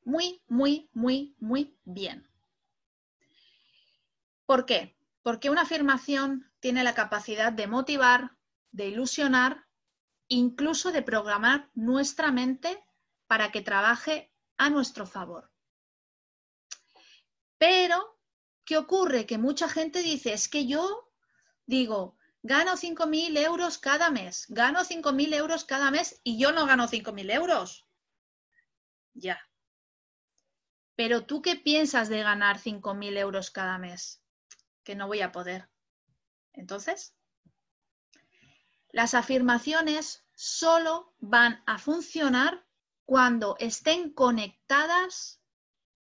[SPEAKER 1] muy, muy, muy, muy bien. ¿Por qué? Porque una afirmación tiene la capacidad de motivar, de ilusionar, incluso de programar nuestra mente para que trabaje a nuestro favor. Pero, ¿qué ocurre? Que mucha gente dice, es que yo digo, gano 5.000 euros cada mes, gano 5.000 euros cada mes y yo no gano 5.000 euros. Ya. Pero tú qué piensas de ganar 5.000 euros cada mes? que no voy a poder. Entonces, las afirmaciones solo van a funcionar cuando estén conectadas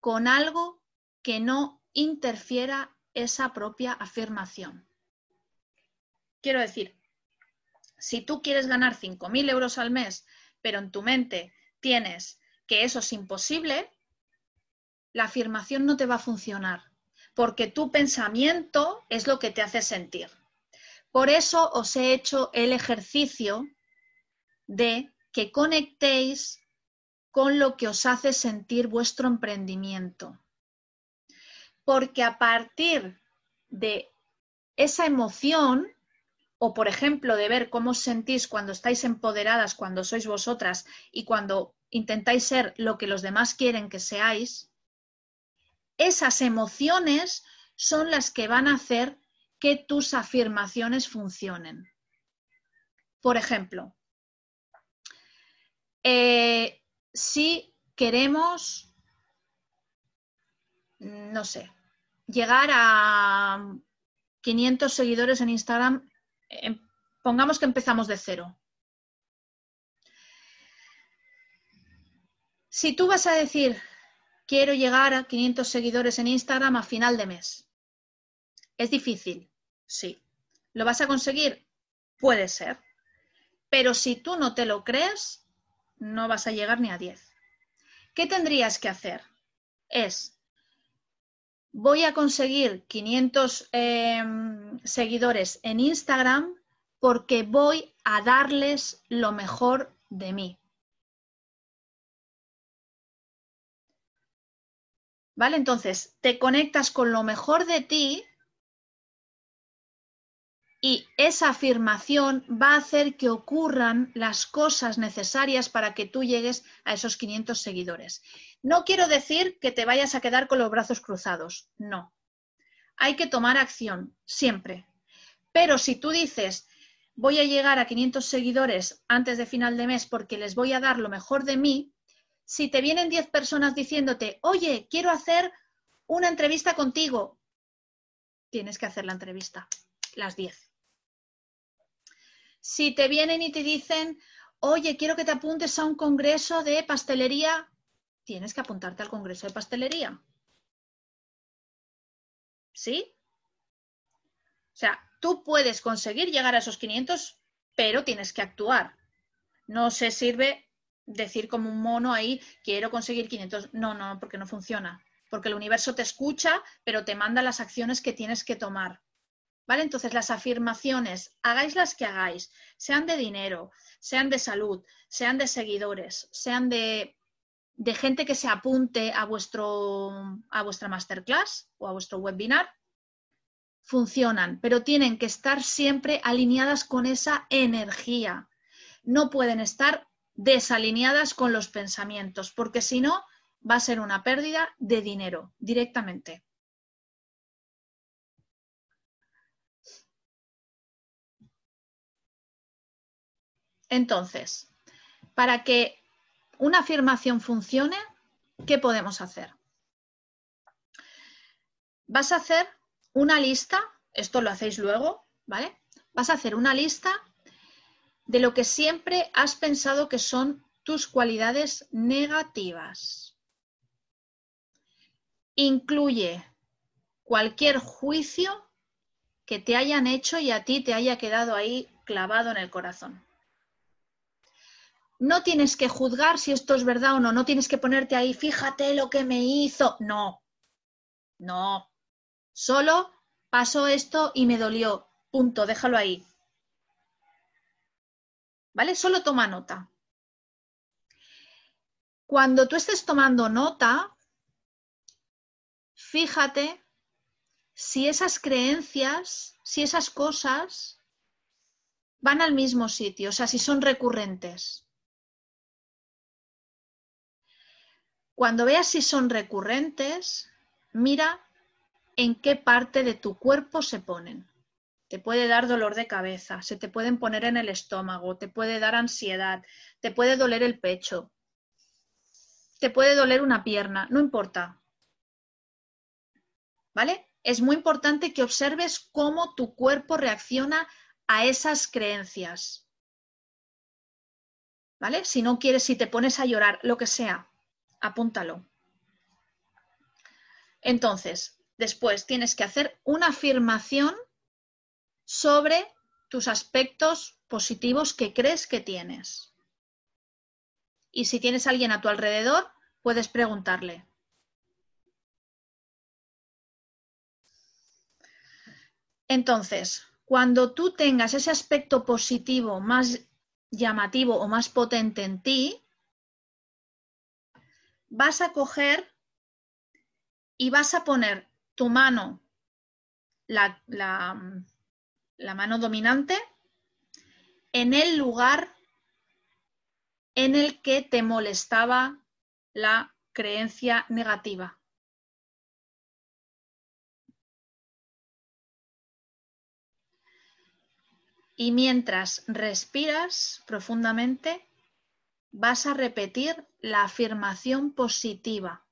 [SPEAKER 1] con algo que no interfiera esa propia afirmación. Quiero decir, si tú quieres ganar 5.000 euros al mes, pero en tu mente tienes que eso es imposible, la afirmación no te va a funcionar porque tu pensamiento es lo que te hace sentir. Por eso os he hecho el ejercicio de que conectéis con lo que os hace sentir vuestro emprendimiento. Porque a partir de esa emoción, o por ejemplo de ver cómo os sentís cuando estáis empoderadas, cuando sois vosotras y cuando intentáis ser lo que los demás quieren que seáis, esas emociones son las que van a hacer que tus afirmaciones funcionen. Por ejemplo, eh, si queremos, no sé, llegar a 500 seguidores en Instagram, em, pongamos que empezamos de cero. Si tú vas a decir, quiero llegar a 500 seguidores en Instagram a final de mes, ¿es difícil? Sí. ¿Lo vas a conseguir? Puede ser. Pero si tú no te lo crees, no vas a llegar ni a 10. ¿Qué tendrías que hacer? Es, voy a conseguir 500 em, seguidores en Instagram porque voy a darles lo mejor de mí. ¿Vale? Entonces, te conectas con lo mejor de ti y esa afirmación va a hacer que ocurran las cosas necesarias para que tú llegues a esos 500 seguidores. No quiero decir que te vayas a quedar con los brazos cruzados, no. Hay que tomar acción, siempre. Pero si tú dices, voy a llegar a 500 seguidores antes de final de mes porque les voy a dar lo mejor de mí, si te vienen 10 personas diciéndote, oye, quiero hacer una entrevista contigo, tienes que hacer la entrevista, las 10. Si te vienen y te dicen, oye, quiero que te apuntes a un congreso de pastelería, tienes que apuntarte al congreso de pastelería. ¿Sí? O sea, tú puedes conseguir llegar a esos 500, pero tienes que actuar. No se sirve decir como un mono ahí, quiero conseguir 500. No, no, porque no funciona. Porque el universo te escucha, pero te manda las acciones que tienes que tomar. ¿Vale? Entonces, las afirmaciones, hagáis las que hagáis, sean de dinero, sean de salud, sean de seguidores, sean de, de gente que se apunte a, vuestro, a vuestra masterclass o a vuestro webinar, funcionan, pero tienen que estar siempre alineadas con esa energía. No pueden estar desalineadas con los pensamientos, porque si no, va a ser una pérdida de dinero directamente. Entonces, para que una afirmación funcione, ¿qué podemos hacer? Vas a hacer una lista, esto lo hacéis luego, ¿vale? Vas a hacer una lista de lo que siempre has pensado que son tus cualidades negativas. Incluye cualquier juicio que te hayan hecho y a ti te haya quedado ahí clavado en el corazón. No tienes que juzgar si esto es verdad o no, no tienes que ponerte ahí, fíjate lo que me hizo. No, no. Solo pasó esto y me dolió. Punto, déjalo ahí. ¿vale? Solo toma nota. Cuando tú estés tomando nota, fíjate si esas creencias, si esas cosas van al mismo sitio, o sea, si son recurrentes. Cuando veas si son recurrentes, mira en qué parte de tu cuerpo se ponen te puede dar dolor de cabeza, se te pueden poner en el estómago, te puede dar ansiedad, te puede doler el pecho, te puede doler una pierna, no importa. ¿Vale? Es muy importante que observes cómo tu cuerpo reacciona a esas creencias. ¿Vale? Si no quieres, si te pones a llorar, lo que sea, apúntalo. Entonces, después tienes que hacer una afirmación sobre tus aspectos positivos que crees que tienes. Y si tienes a alguien a tu alrededor, puedes preguntarle. Entonces, cuando tú tengas ese aspecto positivo más llamativo o más potente en ti, vas a coger y vas a poner tu mano, la, la mano dominante, en el lugar en el que te molestaba la creencia negativa. Y mientras respiras profundamente, vas a repetir la afirmación positiva.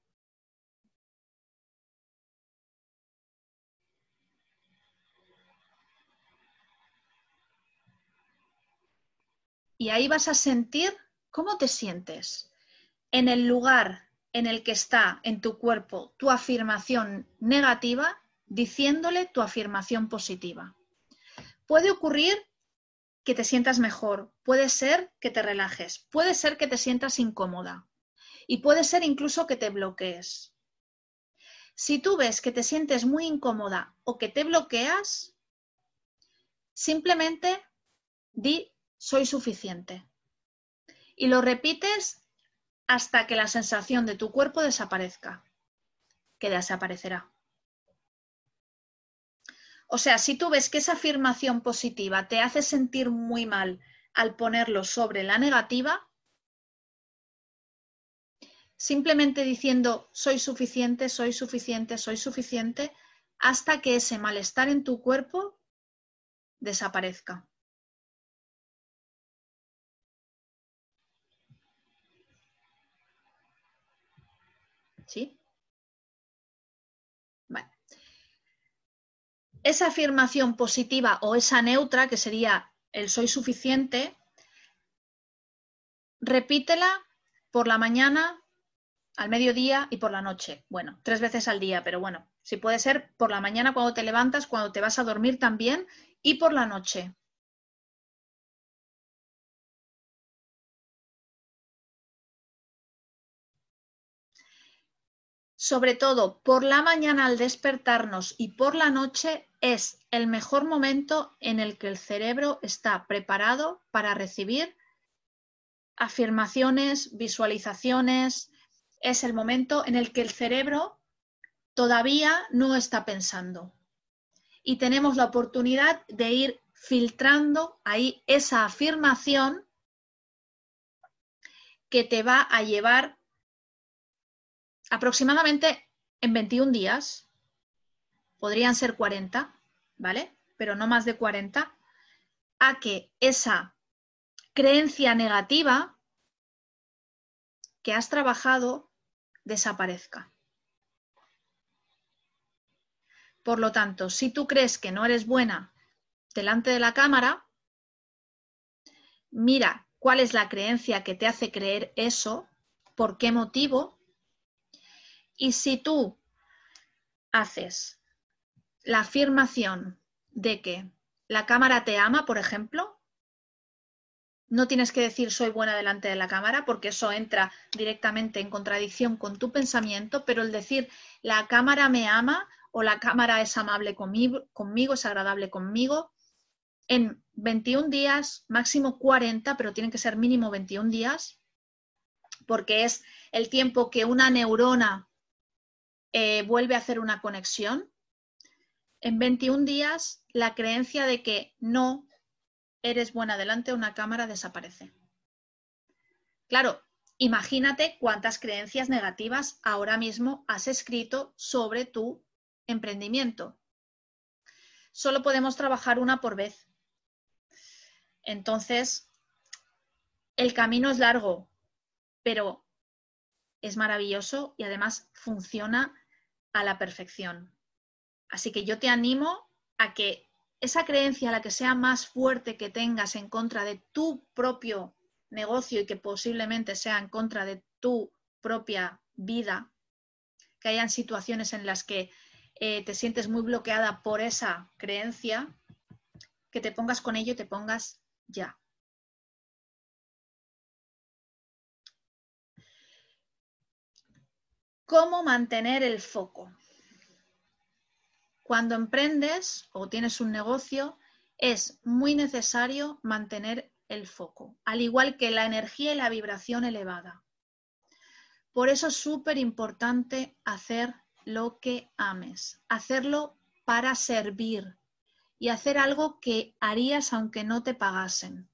[SPEAKER 1] Y ahí vas a sentir cómo te sientes en el lugar en el que está en tu cuerpo tu afirmación negativa, diciéndole tu afirmación positiva. Puede ocurrir que te sientas mejor, puede ser que te relajes, puede ser que te sientas incómoda y puede ser incluso que te bloquees. Si tú ves que te sientes muy incómoda o que te bloqueas, simplemente di soy suficiente. Y lo repites hasta que la sensación de tu cuerpo desaparezca, que desaparecerá. O sea, si tú ves que esa afirmación positiva te hace sentir muy mal al ponerlo sobre la negativa, simplemente diciendo soy suficiente, soy suficiente, soy suficiente, hasta que ese malestar en tu cuerpo desaparezca. ¿Sí? Esa afirmación positiva o esa neutra, que sería el soy suficiente, repítela por la mañana, al mediodía y por la noche. Bueno, tres veces al día, pero bueno, si puede ser por la mañana cuando te levantas, cuando te vas a dormir también y por la noche. sobre todo por la mañana al despertarnos y por la noche, es el mejor momento en el que el cerebro está preparado para recibir afirmaciones, visualizaciones. Es el momento en el que el cerebro todavía no está pensando. Y tenemos la oportunidad de ir filtrando ahí esa afirmación que te va a llevar aproximadamente en 21 días, podrían ser 40, ¿vale? Pero no más de 40, a que esa creencia negativa que has trabajado desaparezca. Por lo tanto, si tú crees que no eres buena delante de la cámara, mira cuál es la creencia que te hace creer eso, por qué motivo y si tú haces la afirmación de que la cámara te ama, por ejemplo, no tienes que decir soy buena delante de la cámara porque eso entra directamente en contradicción con tu pensamiento, pero el decir la cámara me ama o la cámara es amable conmigo, es agradable conmigo, en 21 días, máximo 40, pero tienen que ser mínimo 21 días, porque es el tiempo que una neurona eh, vuelve a hacer una conexión. En 21 días, la creencia de que no eres buena delante de una cámara desaparece. Claro, imagínate cuántas creencias negativas ahora mismo has escrito sobre tu emprendimiento. Solo podemos trabajar una por vez. Entonces, el camino es largo, pero es maravilloso y además funciona a la perfección. Así que yo te animo a que esa creencia, la que sea más fuerte que tengas en contra de tu propio negocio y que posiblemente sea en contra de tu propia vida, que hayan situaciones en las que eh, te sientes muy bloqueada por esa creencia, que te pongas con ello y te pongas ya. ¿Cómo mantener el foco? Cuando emprendes o tienes un negocio, es muy necesario mantener el foco, al igual que la energía y la vibración elevada. Por eso es súper importante hacer lo que ames, hacerlo para servir y hacer algo que harías aunque no te pagasen.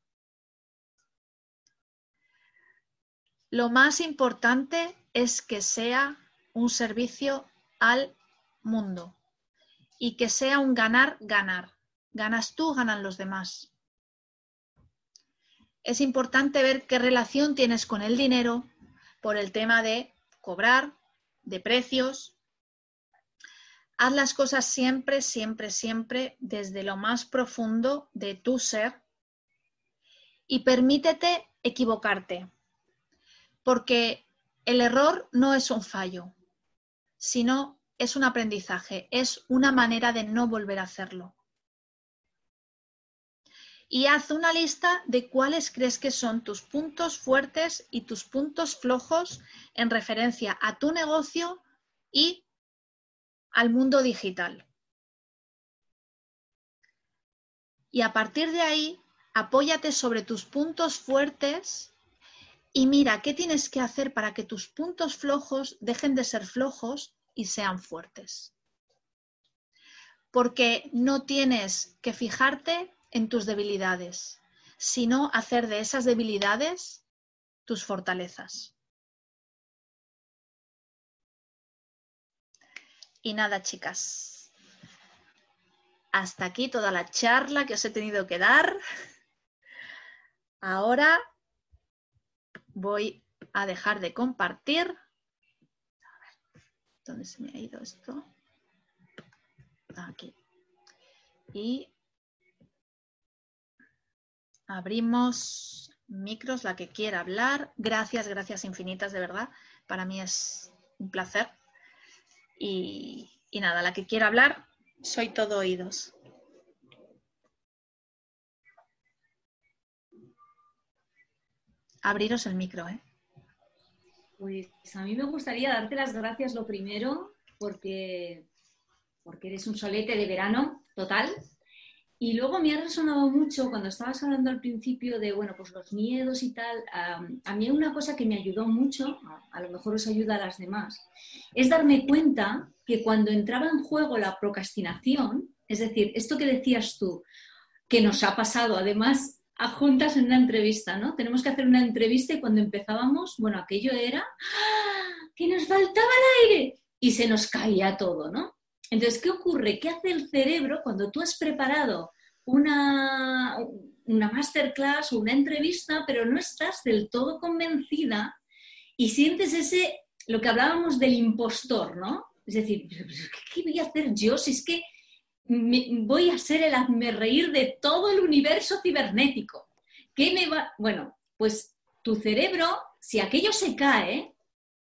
[SPEAKER 1] Lo más importante es que sea un servicio al mundo y que sea un ganar-ganar. Ganas tú, ganan los demás. Es importante ver qué relación tienes con el dinero por el tema de cobrar, de precios. Haz las cosas siempre, siempre, siempre desde lo más profundo de tu ser y permítete equivocarte porque el error no es un fallo, sino es un aprendizaje, es una manera de no volver a hacerlo. Y haz una lista de cuáles crees que son tus puntos fuertes y tus puntos flojos en referencia a tu negocio y al mundo digital. Y a partir de ahí, apóyate sobre tus puntos fuertes y mira qué tienes que hacer para que tus puntos flojos dejen de ser flojos y sean fuertes. Porque no tienes que fijarte en tus debilidades, sino hacer de esas debilidades tus fortalezas. Y nada, chicas. Hasta aquí toda la charla que os he tenido que dar. Ahora voy a dejar de compartir. ¿Dónde se me ha ido esto? Aquí. Y abrimos micros, la que quiera hablar. Gracias, gracias infinitas, de verdad. Para mí es un placer. Y, y nada, la que quiera hablar, soy todo oídos. abriros el micro, ¿eh?
[SPEAKER 2] Pues a mí me gustaría darte las gracias lo primero porque, porque eres un solete de verano total. Y luego me ha resonado mucho cuando estabas hablando al principio de, bueno, pues los miedos y tal. a mí una cosa que me ayudó mucho, a, lo mejor os ayuda a las demás, es darme cuenta que cuando entraba en juego la procrastinación, es decir, esto que decías tú, que nos ha pasado además juntas en una entrevista, ¿no? Tenemos que hacer una entrevista y cuando empezábamos, bueno, aquello era ¡ah! que nos faltaba el aire y se nos caía todo, ¿no? Entonces, ¿qué ocurre? ¿Qué hace el cerebro cuando tú has preparado una, una masterclass o una entrevista, pero no estás del todo convencida y sientes ese, lo que hablábamos del impostor, ¿no? Es decir, ¿qué voy a hacer yo si es que voy a ser el hazme reír de todo el universo cibernético. ¿Qué me va? Bueno, pues tu cerebro, si aquello se cae,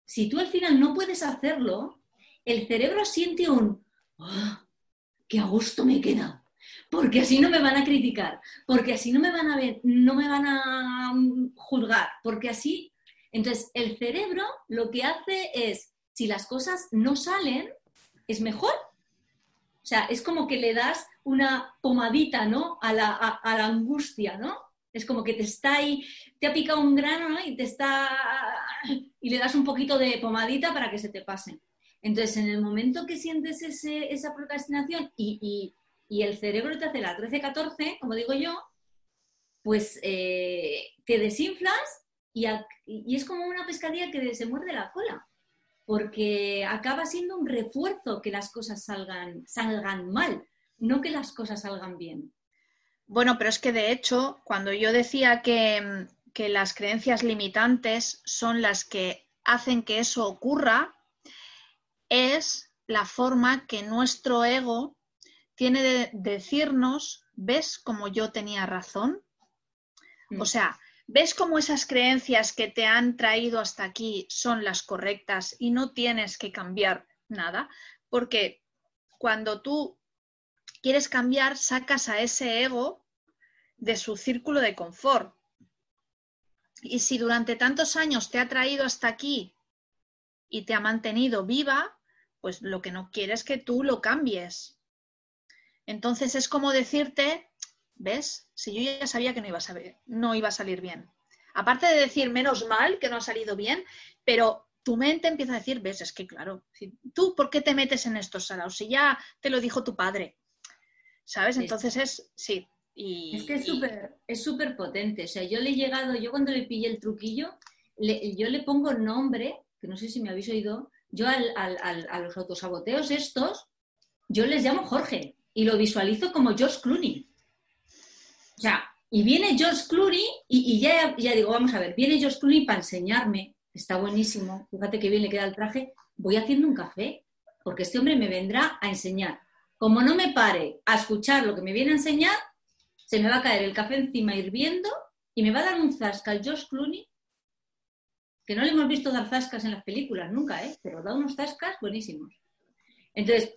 [SPEAKER 2] si tú al final no puedes hacerlo, el cerebro siente un oh, qué a gusto me queda, porque así no me van a criticar, porque así no me van a ver, no me van a mm, juzgar, porque así. Entonces, el cerebro lo que hace es, si las cosas no salen, es mejor sea, es como que le das una pomadita, ¿no? A la, angustia, ¿no? Es como que te está ahí, te ha picado un grano, ¿no? Y te está. y le das un poquito de pomadita para que se te pase. Entonces, en el momento que sientes esa procrastinación y, el cerebro te hace la 13-14, como digo yo, pues eh, te desinflas y, y, es como una pescadilla que se muerde la cola porque acaba siendo un refuerzo que las cosas salgan, salgan mal, no que las cosas salgan bien.
[SPEAKER 1] Bueno, pero es que de hecho, cuando yo decía que, que las creencias limitantes son las que hacen que eso ocurra, es la forma que nuestro ego tiene de decirnos, ¿ves como yo tenía razón? O mm. sea, ¿Ves cómo esas creencias que te han traído hasta aquí son las correctas y no tienes que cambiar nada? Porque cuando tú quieres cambiar, sacas a ese ego de su círculo de confort. Y si durante tantos años te ha traído hasta aquí y te ha mantenido viva, pues lo que no quieres es que tú lo cambies. Entonces es como decirte, ¿Ves? Si yo ya sabía que no iba a, saber, no iba a salir bien. Aparte de decir, menos mal que no ha salido bien, pero tu mente empieza a decir, ves, es que claro, tú, ¿por qué te metes en estos salados? Si ya te lo dijo tu padre, ¿sabes? Entonces es, sí.
[SPEAKER 2] Y, es que es súper es súper potente. O sea, yo le he llegado, yo cuando le pillé el truquillo, yo le pongo nombre, que no sé si me habéis oído, yo a los autosaboteos estos, yo les llamo Jorge y lo visualizo como George Clooney. O sea, y viene George Clooney y, ya, ya digo, vamos a ver, viene George Clooney para enseñarme, está buenísimo, fíjate que bien le queda el traje, voy haciendo un café, porque este hombre me vendrá a enseñar. Como no me pare a escuchar lo que me viene a enseñar, se me va a caer el café encima hirviendo y me va a dar un zasca al George Clooney, que no le hemos visto dar zascas en las películas nunca, ¿eh? pero da unos zascas buenísimos. Entonces,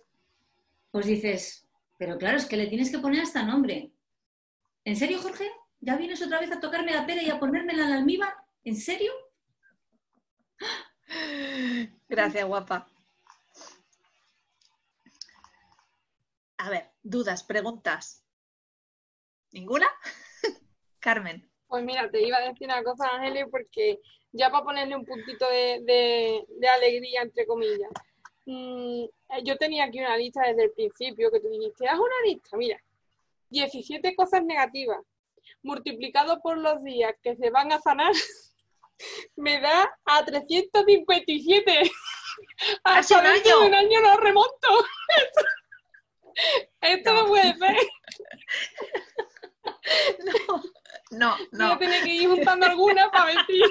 [SPEAKER 2] pues dices, pero claro, es que le tienes que poner hasta nombre. ¿En serio, Jorge? ¿Ya vienes otra vez a tocarme la pera y a ponérmela en la almíbar? ¿En serio?
[SPEAKER 1] Gracias, guapa. A ver, dudas, preguntas. ¿Ninguna? Carmen.
[SPEAKER 3] Pues mira, te iba a decir una cosa, Ángeles, porque ya para ponerle un puntito de, alegría, entre comillas. Mm, yo tenía aquí una lista desde el principio que tú dijiste, haz una lista, mira, 17 cosas negativas multiplicado por los días que se van a sanar, me da a 357.
[SPEAKER 1] Hace un año.
[SPEAKER 3] un año lo remonto. Esto no, puede ser.
[SPEAKER 1] No, no, no.
[SPEAKER 3] Tenía que ir juntando algunas para si...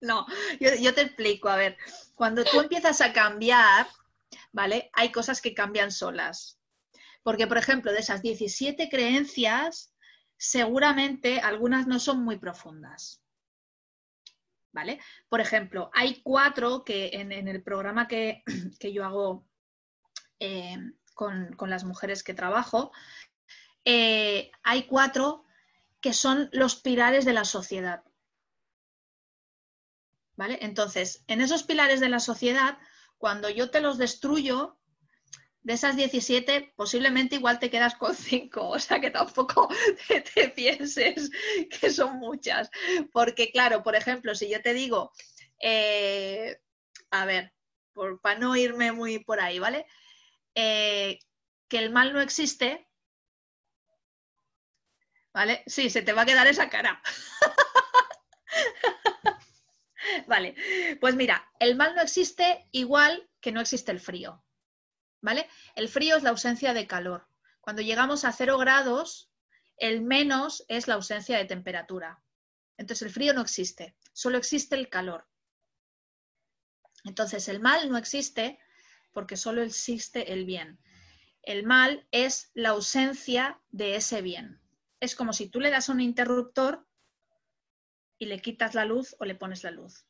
[SPEAKER 1] No, yo, yo te explico. A ver, cuando tú empiezas a cambiar, ¿vale? Hay cosas que cambian solas. Porque, por ejemplo, de esas 17 creencias, seguramente algunas no son muy profundas. ¿Vale? Por ejemplo, hay cuatro que en, el programa que, yo hago eh, con, las mujeres que trabajo, eh, hay cuatro que son los pilares de la sociedad. ¿Vale? Entonces, en esos pilares de la sociedad, cuando yo te los destruyo, de esas 17, posiblemente igual te quedas con 5, o sea que tampoco te, pienses que son muchas. Porque claro, por ejemplo, si yo te digo, eh, a ver, por, para no irme muy por ahí, ¿vale? Eh, que el mal no existe, ¿vale? Sí, se te va a quedar esa cara. vale, pues mira, el mal no existe igual que no existe el frío. ¿Vale? El frío es la ausencia de calor. Cuando llegamos a cero grados, el menos es la ausencia de temperatura. Entonces el frío no existe, solo existe el calor. Entonces el mal no existe porque solo existe el bien. El mal es la ausencia de ese bien. Es como si tú le das un interruptor y le quitas la luz o le pones la luz.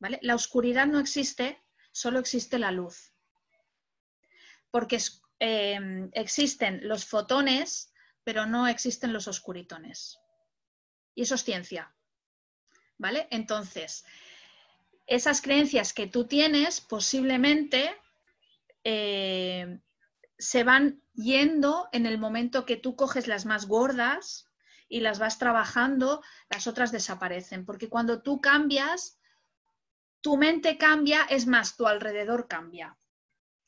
[SPEAKER 1] La oscuridad no existe, solo existe la luz porque em, existen los fotones, pero no existen los oscuritones. Y eso es ciencia. ¿Vale? Entonces, esas creencias que tú tienes posiblemente eh, se van yendo en el momento que tú coges las más gordas y las vas trabajando, las otras desaparecen. Porque cuando tú cambias, tu mente cambia, es más, tu alrededor cambia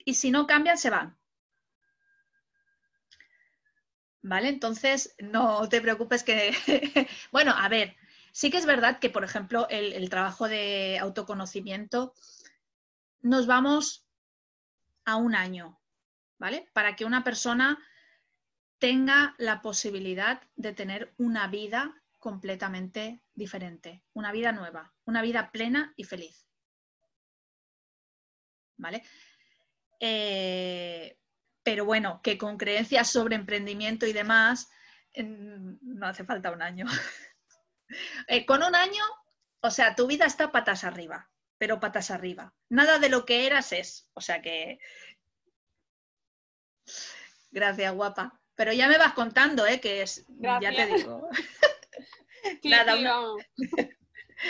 [SPEAKER 1] y si no cambian, se van. ¿Vale? Entonces, no te preocupes que... bueno, a ver, sí que es verdad que, por ejemplo, el, trabajo de autoconocimiento nos vamos a un año, ¿vale? Para que una persona tenga la posibilidad de tener una vida completamente diferente, una vida nueva, una vida plena y feliz. ¿Vale? Eh, pero bueno, que con creencias sobre emprendimiento y demás, no hace falta un año. Eh, con un año, o sea, tu vida está patas arriba, pero patas arriba. Nada de lo que eras es. O sea que. Gracias, guapa. Pero ya me vas contando, ¿eh? Que es. Ya te digo. Nada,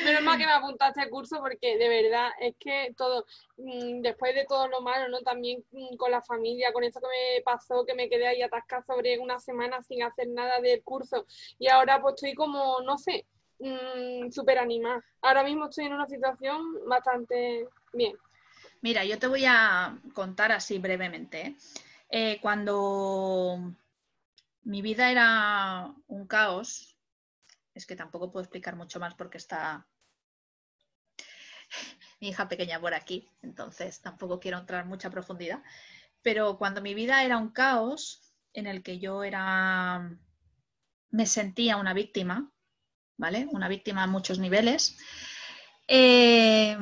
[SPEAKER 3] Menos mal que me apuntaste al curso porque de verdad es que todo, mm, después de todo lo malo, ¿no? También mm, con la familia, con esto que me pasó, que me quedé ahí atascada sobre una semana sin hacer nada del curso y ahora pues estoy como, no sé, mmm, súper animada. Ahora mismo estoy en una situación bastante bien.
[SPEAKER 1] Mira, yo te voy a contar así brevemente. ¿eh? Eh, cuando mi vida era un caos, es que tampoco puedo explicar mucho más porque está mi hija pequeña por aquí, entonces tampoco quiero entrar en mucha profundidad. Pero cuando mi vida era un caos en el que yo era, me sentía una víctima, ¿vale? Una víctima a muchos niveles. Eh,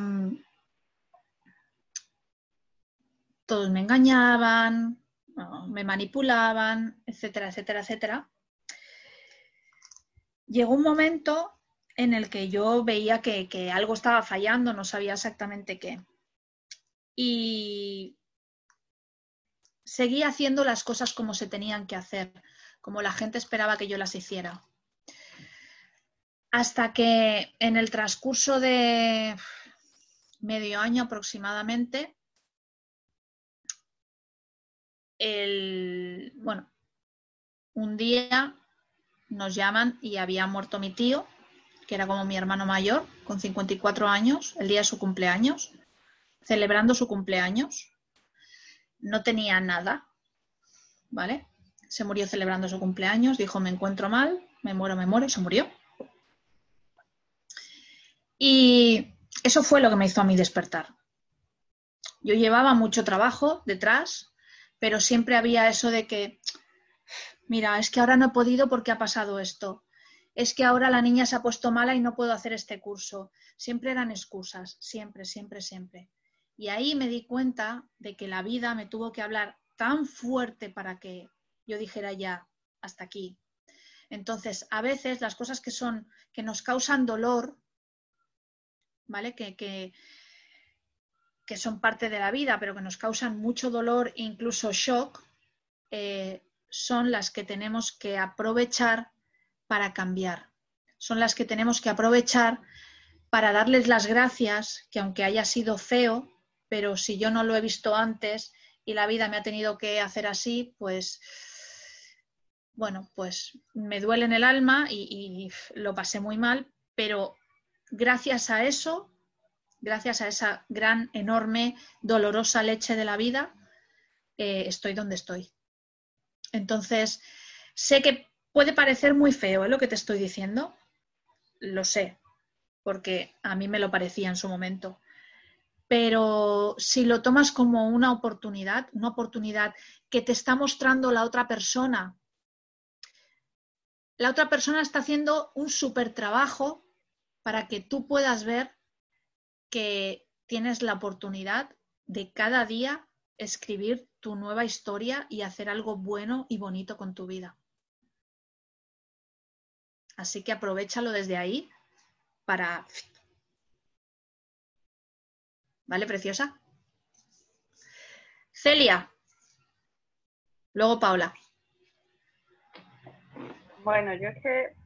[SPEAKER 1] todos me engañaban, me manipulaban, etcétera, etcétera, etcétera. Llegó un momento en el que yo veía que, algo estaba fallando, no sabía exactamente qué. Y seguí haciendo las cosas como se tenían que hacer, como la gente esperaba que yo las hiciera. Hasta que en el transcurso de medio año aproximadamente, bueno, un día nos llaman y había muerto mi tío, que era como mi hermano mayor, con 54 años, el día de su cumpleaños, celebrando su cumpleaños. No tenía nada, ¿vale? Se murió celebrando su cumpleaños, dijo, me encuentro mal, me muero, me muero, y se murió. Y eso fue lo que me hizo a mí despertar. Yo llevaba mucho trabajo detrás, pero siempre había eso de que, mira, es que ahora no he podido porque ha pasado esto, es que ahora la niña se ha puesto mala y no puedo hacer este curso. Siempre eran excusas, siempre, siempre, siempre. Y ahí me di cuenta de que la vida me tuvo que hablar tan fuerte para que yo dijera ya, hasta aquí. Entonces, a veces las cosas que son, que nos causan dolor, ¿vale? Que, que, que son parte de la vida, pero que nos causan mucho dolor e incluso shock, eh, son las que tenemos que aprovechar para cambiar. Son las que tenemos que aprovechar para darles las gracias, que aunque haya sido feo, pero si yo no lo he visto antes y la vida me ha tenido que hacer así, pues bueno, pues me duele en el alma y, lo pasé muy mal, pero gracias a eso gracias a esa gran, enorme, dolorosa leche de la vida, eh, estoy donde estoy. Entonces, sé que puede parecer muy feo ¿eh? lo que te estoy diciendo, lo sé, porque a mí me lo parecía en su momento. Pero si lo tomas como una oportunidad, una oportunidad que te está mostrando la otra persona, la otra persona está haciendo un súper trabajo para que tú puedas ver que tienes la oportunidad de cada día escribir tu nueva historia y hacer algo bueno y bonito con tu vida. Así que aprovechalo desde ahí para... ¿Vale, preciosa? Celia. Luego Paula.
[SPEAKER 4] Bueno, yo es que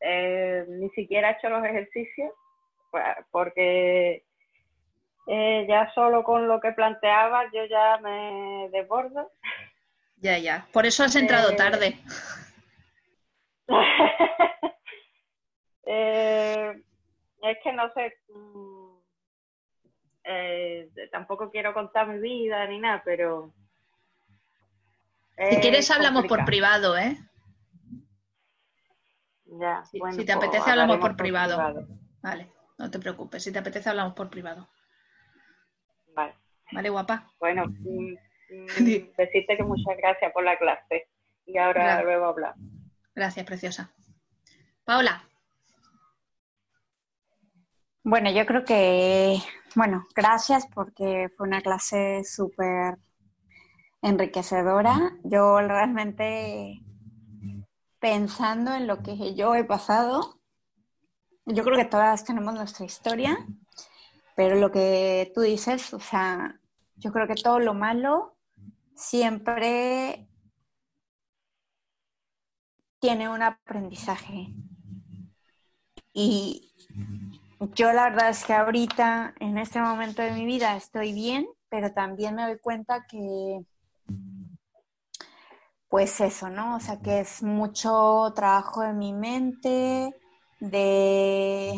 [SPEAKER 4] eh, ni siquiera he hecho los ejercicios porque eh, ya solo con lo que planteaba yo ya me desbordo.
[SPEAKER 1] Ya, ya. Por eso has entrado eh, tarde.
[SPEAKER 4] Eh, es que no sé. Mm, tampoco quiero contar mi vida ni nada, pero.
[SPEAKER 1] Si quieres, hablamos por privado, ¿eh?
[SPEAKER 4] Ya,
[SPEAKER 1] si, te apetece, pues hablamos por, privado. Vale. No te preocupes, si te apetece hablamos por privado.
[SPEAKER 4] Vale.
[SPEAKER 1] Guapa.
[SPEAKER 4] Bueno, mm, mm, decirte que muchas gracias por la clase. Y ahora luego hablar.
[SPEAKER 1] Gracias, preciosa. Paola.
[SPEAKER 5] Bueno, yo creo que, bueno, gracias porque fue una clase súper enriquecedora. Yo realmente pensando en lo que yo he pasado, yo creo que todas tenemos nuestra historia, pero lo que tú dices, o sea, yo creo que todo lo malo siempre tiene un aprendizaje. Y yo la verdad es que ahorita, en este momento de mi vida, estoy bien, pero también me doy cuenta que, pues eso, ¿no? O sea, que es mucho trabajo de mi mente, de,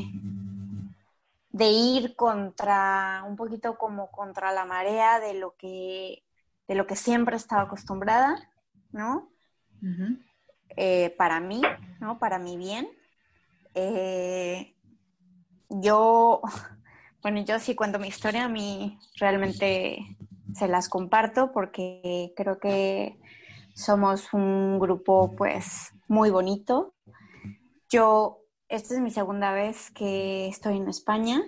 [SPEAKER 5] de ir contra, un poquito como contra la marea de lo que, de lo que siempre he estado acostumbrada, ¿no? Eh, para mí, ¿no? Para mi bien. Eh, yo, bueno, yo sí cuento mi historia, a mí realmente se las comparto porque creo que somos un grupo pues muy bonito. Yo, esta es mi segunda vez que estoy en España.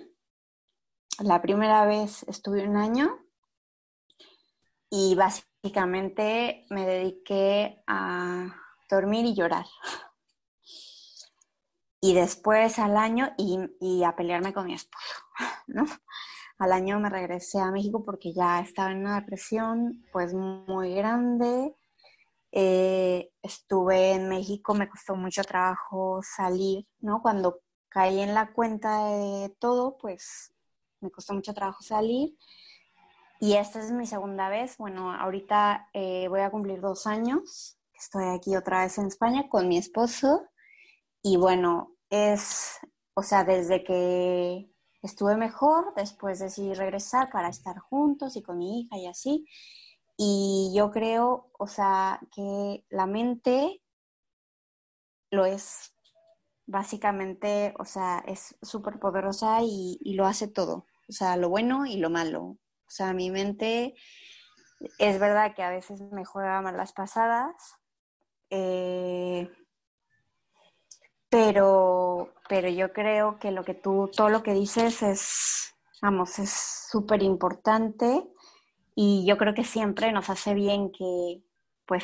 [SPEAKER 5] La primera vez estuve un año y básicamente me dediqué a dormir y llorar y después al año y, a pelearme con mi esposo. Al año me regresé a México porque ya estaba en una depresión pues muy grande. Eh, estuve en México, me costó mucho trabajo salir, ¿no? Cuando caí en la cuenta de todo, pues me costó mucho trabajo salir. Y esta es mi segunda vez. Bueno, ahorita eh, voy a cumplir dos años. Estoy aquí otra vez en España con mi esposo. Y bueno, es, o sea, desde que estuve mejor, después decidí regresar para estar juntos y con mi hija y así. Y yo creo, o sea, que la mente lo es básicamente, o sea, es súper poderosa y, y, lo hace todo, o sea, lo bueno y lo malo. O sea, mi mente es verdad que a veces me juega malas pasadas, eh, pero, pero yo creo que lo que tú, todo lo que dices es, vamos, es súper importante y yo creo que siempre nos hace bien que, pues,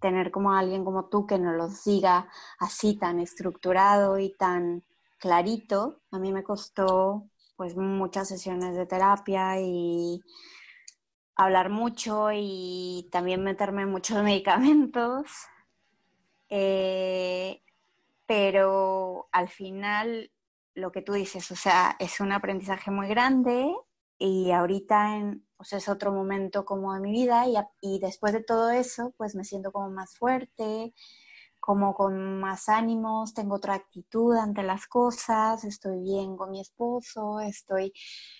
[SPEAKER 5] tener como alguien como tú que nos lo diga así tan estructurado y tan clarito. A mí me costó, pues, muchas sesiones de terapia y hablar mucho y también meterme muchos medicamentos. Eh, pero al final lo que tú dices, o sea, es un aprendizaje muy grande y ahorita en, sea, es otro momento como de mi vida y, y después de todo eso, pues me siento como más fuerte, como con más ánimos, tengo otra actitud ante las cosas, estoy bien con mi esposo, estoy,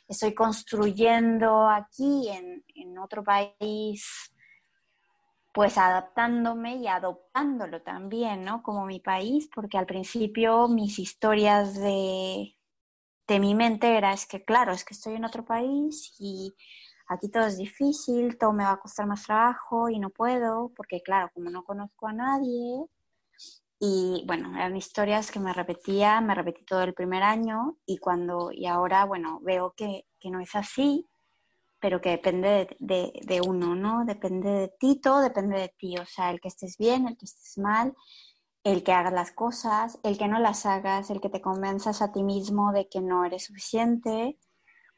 [SPEAKER 5] estoy construyendo aquí en, en otro país pues adaptándome y adoptándolo también, ¿no? Como mi país, porque al principio mis historias de, de mi mente era, es que claro, es que estoy en otro país y aquí todo es difícil, todo me va a costar más trabajo y no puedo, porque claro, como no conozco a nadie, y bueno, eran historias que me repetía, me repetí todo el primer año y cuando, y ahora, bueno, veo que, que no es así pero que depende de, uno, ¿no? Depende de ti, todo depende de ti, o sea, el que estés bien, el que estés mal, el que hagas las cosas, el que no las hagas, el que te convenzas a ti mismo de que no eres suficiente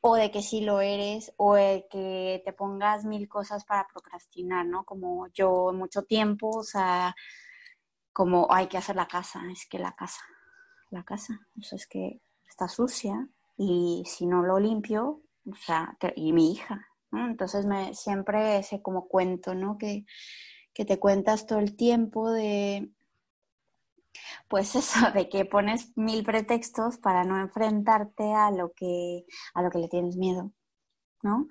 [SPEAKER 5] o de que sí lo eres o el que te pongas mil cosas para procrastinar, ¿no? Como yo mucho tiempo, o sea, como hay que hacer la casa, es que la casa, la casa, eso es que está sucia y si no lo limpio, o sea, y mi hija, ¿no? Entonces me, siempre ese como cuento, ¿no? Que, que te cuentas todo el tiempo de, pues eso, de que pones mil pretextos para no enfrentarte a lo que, a lo que le tienes miedo, ¿no?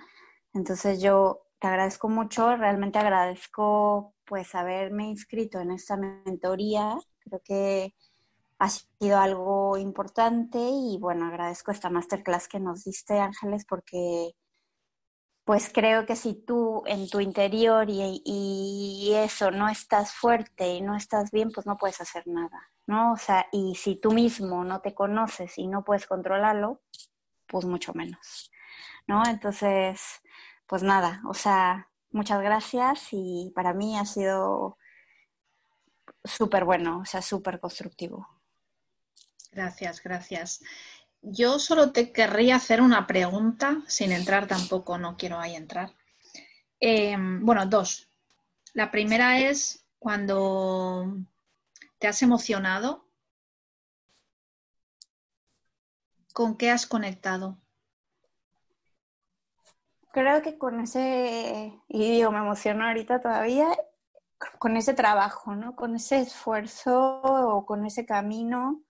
[SPEAKER 5] Entonces yo te agradezco mucho, realmente agradezco pues haberme inscrito en esta mentoría, creo que ha sido algo importante y bueno, agradezco esta masterclass que nos diste, Ángeles, porque pues creo que si tú en tu interior y, eso no estás fuerte y no estás bien, pues no puedes hacer nada, ¿no? O sea, y si tú mismo no te conoces y no puedes controlarlo, pues mucho menos, ¿no? Entonces, pues nada, o sea, muchas gracias y para mí ha sido súper bueno, o sea, súper constructivo.
[SPEAKER 1] Gracias, gracias. Yo solo te querría hacer una pregunta, sin entrar tampoco, no quiero ahí entrar. Em, bueno, dos. La primera es cuando te has emocionado, ¿Con qué has conectado?
[SPEAKER 5] Creo que con ese, y digo, me emociono ahorita todavía, con ese trabajo, ¿no? Con ese esfuerzo o con ese camino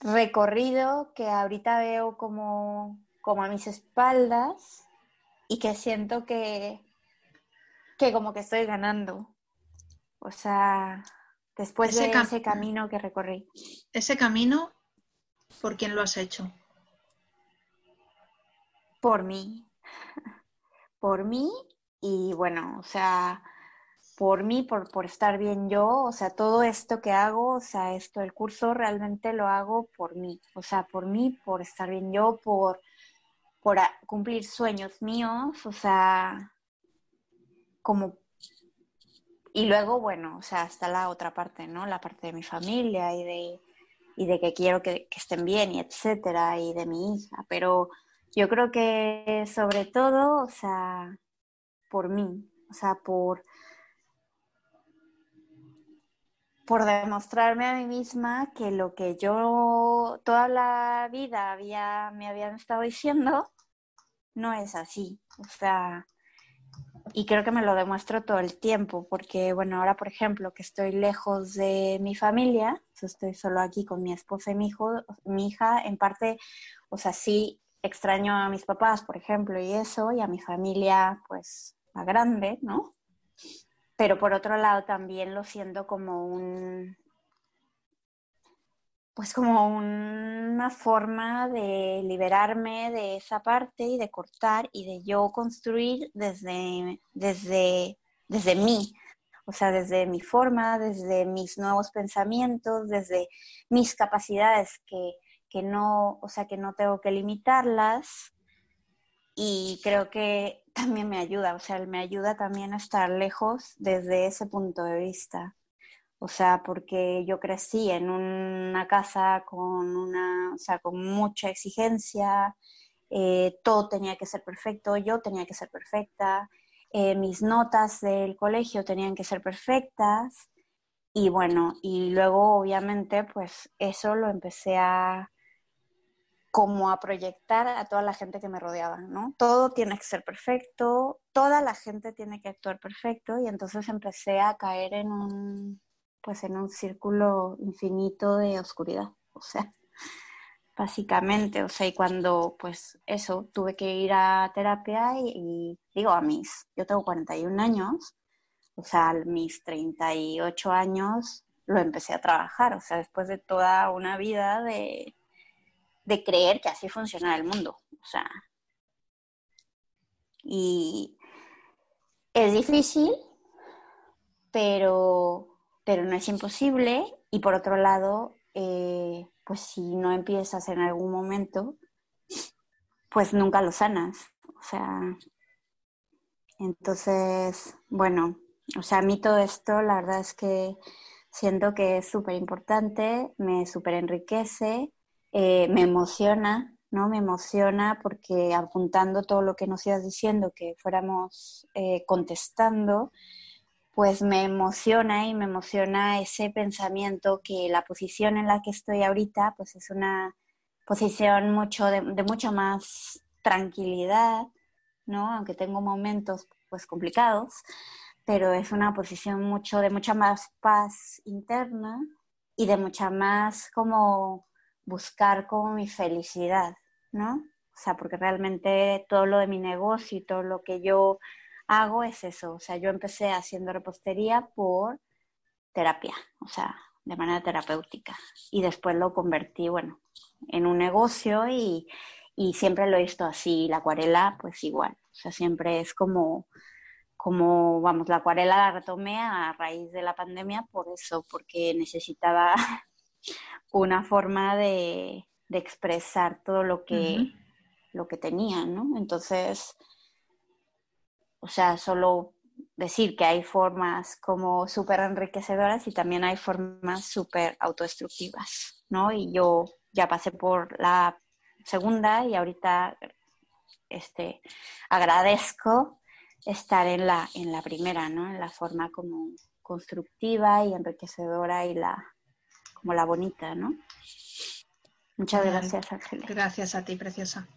[SPEAKER 5] recorrido que ahorita veo como, como a mis espaldas y que siento que, que como que estoy ganando. O sea, después de ese camino que recorrí.
[SPEAKER 1] Ese camino, ¿por quién lo has hecho?
[SPEAKER 5] Por mí. Por mí y bueno, o sea, por mí, por, por estar bien yo, o sea, todo esto que hago, o sea, esto, el curso realmente lo hago por mí, o sea, por mí, por estar bien yo, por, por cumplir sueños míos, o sea, como... Y luego, bueno, o sea, hasta la otra parte, ¿no? La parte de mi familia y de, y de que quiero que, que estén bien y etcétera, y de mi hija, pero yo creo que sobre todo, o sea, por mí, o sea, por por demostrarme a mí misma que lo que yo toda la vida había, me habían estado diciendo no es así. O sea, y creo que me lo demuestro todo el tiempo, porque bueno, ahora por ejemplo que estoy lejos de mi familia, estoy solo aquí con mi esposa y mi hijo, mi hija, en parte, o sea, sí extraño a mis papás, por ejemplo, y eso, y a mi familia, pues, a grande, ¿no? Pero por otro lado también lo siento como un, pues como una forma de liberarme de esa parte y de cortar y de yo construir desde, desde, desde mí, o sea, desde mi forma, desde mis nuevos pensamientos, desde mis capacidades que, que no, o sea, que no tengo que limitarlas. Y creo que también me ayuda, o sea, me ayuda también a estar lejos desde ese punto de vista. O sea, porque yo crecí en una casa con una, o sea, con mucha exigencia, eh, todo tenía que ser perfecto, yo tenía que ser perfecta, eh, mis notas del colegio tenían que ser perfectas y bueno, y luego obviamente pues eso lo empecé a, como a proyectar a toda la gente que me rodeaba, ¿no? Todo tiene que ser perfecto, toda la gente tiene que actuar perfecto y entonces empecé a caer en un, pues en un círculo infinito de oscuridad, o sea, básicamente, o sea, y cuando, pues eso, tuve que ir a terapia y, digo a mis, yo tengo 41 años, o sea, a mis 38 años lo empecé a trabajar, o sea, después de toda una vida de de creer que así funciona el mundo. O sea, y es difícil, pero, pero no es imposible. Y por otro lado, eh, pues si no empiezas en algún momento, pues nunca lo sanas. O sea, entonces, bueno, o sea, a mí todo esto, la verdad es que siento que es súper importante, me súper enriquece eh, me emociona, ¿no? Me emociona porque apuntando todo lo que nos ibas diciendo, que fuéramos eh, contestando, pues me emociona y me emociona ese pensamiento que la posición en la que estoy ahorita, pues es una posición mucho de, de más tranquilidad, ¿no? Aunque tengo momentos pues complicados, pero es una posición mucho de mucha más paz interna y de mucha más como buscar como mi felicidad, ¿no? O sea, porque realmente todo lo de mi negocio y todo lo que yo hago es eso. O sea, yo empecé haciendo repostería por terapia, o sea, de manera terapéutica. Y después lo convertí, bueno, en un negocio y, y siempre lo he visto así. La acuarela, pues igual. O sea, siempre es como, como, vamos, la acuarela la retomé a raíz de la pandemia por eso, porque necesitaba una forma de, expresar todo lo que, lo que tenía, ¿no? Entonces, o sea, solo decir que hay formas como súper enriquecedoras y también hay formas súper autodestructivas, ¿no? Y yo ya pasé por la segunda y ahorita este, agradezco estar en la, en la primera, ¿no? En la forma como constructiva y enriquecedora y la, como la bonita, ¿no? Muchas gracias, Ángeles.
[SPEAKER 1] Gracias a ti, preciosa.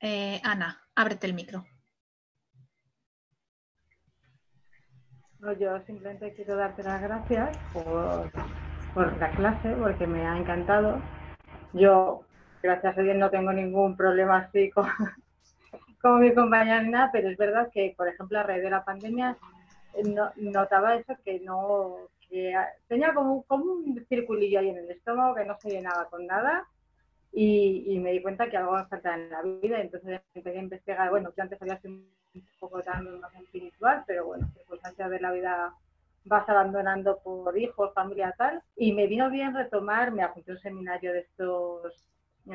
[SPEAKER 1] Eh, Ana, ábrete el micro.
[SPEAKER 6] No, yo simplemente quiero darte las gracias por, por la clase, porque me ha encantado. Yo, gracias a Dios, no tengo ningún problema así con, con mi compañera pero es verdad que, por ejemplo, a raíz de la pandemia, no- notaba eso que no, tenía como, un- circulillo ahí en el estómago que no se llenaba con nada y, me di cuenta que algo me faltaba en la vida, entonces empecé a investigar, bueno, yo antes había sido un poco también más espiritual, pero bueno, circunstancias de la vida vas abandonando por hijos, familia, tal, y me vino bien retomar, me apunté un seminario de estos,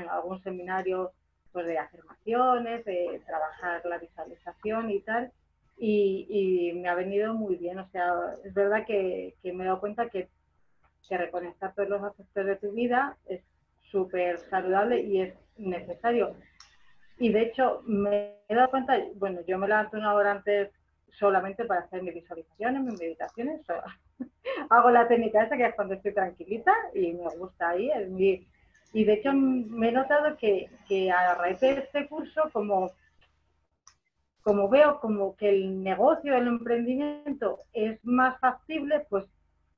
[SPEAKER 6] algún seminario pues de afirmaciones, de trabajar la visualización y tal, y, y me ha venido muy bien, o sea, es verdad que, me he dado cuenta que, reconectar todos los aspectos de tu vida es súper saludable y es necesario. Y de hecho, me he dado cuenta, bueno, yo me levanto una hora antes solamente para hacer mis visualizaciones, mis meditaciones. hago la técnica esa que es cuando estoy tranquilita y me gusta ahí. es mi- y de hecho, me he notado que, que a raíz de este curso, como, como veo como que el negocio, el emprendimiento es más factible, pues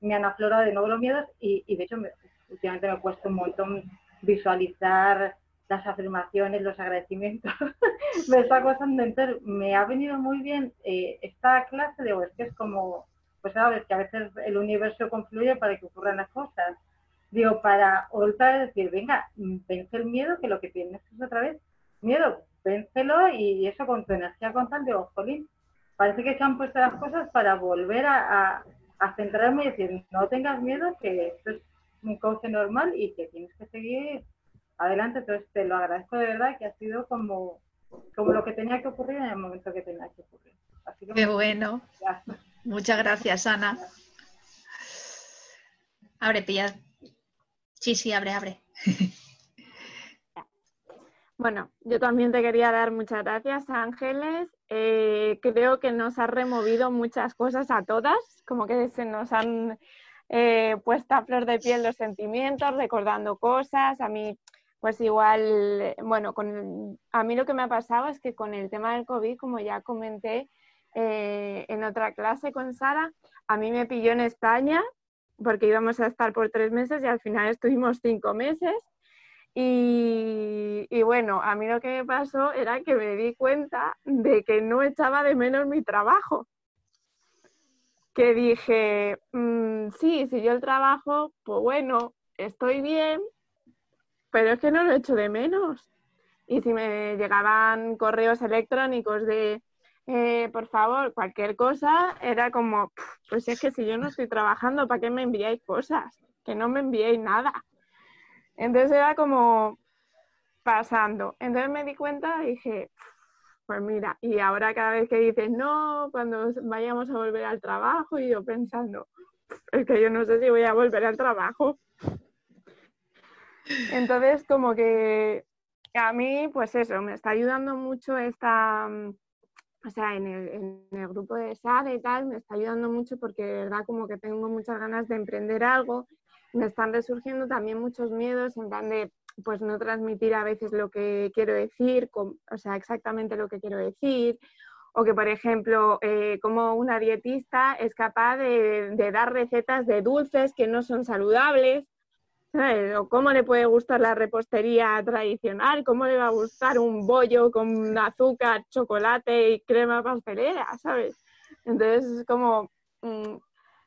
[SPEAKER 6] me han aflorado de nuevo los miedos y, de hecho me- últimamente me cuesta un montón visualizar las afirmaciones, los agradecimientos, me está costando. Entonces, me ha venido muy bien eh, esta clase, digo, es que es como, pues sabes, que a veces el universo confluye para que ocurran las cosas. Digo, para volver a decir, venga, vence el miedo, que lo que tienes es otra vez miedo, véncelo y eso con tu energía constante, digo, jolín, parece que se han puesto las cosas para volver a, a, a centrarme y decir, no tengas miedo, que esto es un cauce normal y que tienes que seguir adelante. Entonces te lo agradezco de verdad que ha sido como, como lo que tenía que ocurrir en el momento que tenía que ocurrir. Así que
[SPEAKER 1] Qué bueno.
[SPEAKER 6] gracias.
[SPEAKER 1] Muchas gracias, Ana. Abre, pilla. Sí, sí, abre, abre.
[SPEAKER 7] Bueno, yo también te quería dar muchas gracias, Ángeles. Eh, creo que nos ha removido muchas cosas a todas, como que se nos han eh, puesto a flor de piel los sentimientos, recordando cosas. A mí, pues igual, bueno, con, a mí lo que me ha pasado es que con el tema del COVID, como ya comenté eh, en otra clase con Sara, a mí me pilló en España porque íbamos a estar por tres meses y al final estuvimos cinco meses. Y, bueno, a mí lo que me pasó era que me di cuenta de que no echaba de menos mi trabajo. Que dije, mmm, sí, si yo el trabajo, pues bueno, estoy bien, pero es que no lo echo de menos. Y si me llegaban correos electrónicos de, eh, por favor, cualquier cosa, era como, pues es que si yo no estoy trabajando, ¿para qué me enviáis cosas? Que no me enviéis nada. Entonces era como pasando. Entonces me di cuenta y dije, pues mira, y ahora cada vez que dices no, cuando vayamos a volver al trabajo, y yo pensando, es que yo no sé si voy a volver al trabajo. Entonces, como que a mí, pues eso, me está ayudando mucho esta, o sea, en el, en el grupo de SAD y tal, me está ayudando mucho porque de verdad como que tengo muchas ganas de emprender algo me están resurgiendo también muchos miedos en plan de pues no transmitir a veces lo que quiero decir, o sea, exactamente lo que quiero decir, o que por ejemplo, eh, como una dietista es capaz de, dar recetas de dulces que no son saludables, ¿sabes? o cómo le puede gustar la repostería tradicional, cómo le va a gustar un bollo con azúcar, chocolate y crema pastelera, ¿sabes? Entonces es como...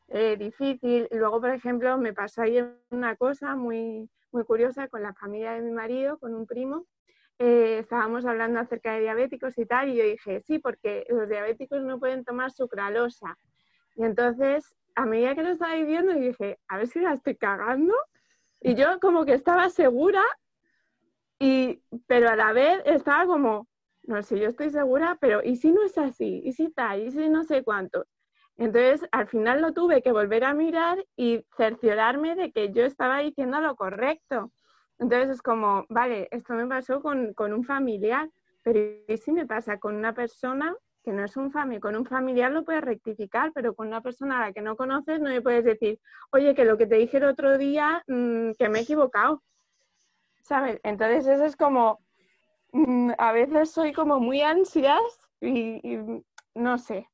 [SPEAKER 7] Eh, difícil. Luego, por ejemplo, me pasó ahí una cosa muy, muy curiosa con la familia de mi marido, con un primo. Eh, estábamos hablando acerca de diabéticos y tal, y yo dije, sí, porque los diabéticos no pueden tomar sucralosa. Y entonces, a medida que lo estaba diciendo, dije, a ver si la estoy cagando. Y yo como que estaba segura, y, pero a la vez estaba como, no sé, yo estoy segura, pero ¿y si no es así? ¿Y si tal? ¿Y si no sé cuánto? Entonces, al final lo tuve que volver a mirar y cerciorarme de que yo estaba diciendo lo correcto. Entonces es como, vale, esto me pasó con, con un familiar, pero ¿y si me pasa con una persona que no es un familiar, con un familiar lo puedes rectificar, pero con una persona a la que no conoces no le puedes decir, oye, que lo que te dije el otro día, mm, que me he equivocado. ¿Sabes? Entonces eso es como, mm, a veces soy como muy ansias y, y no sé.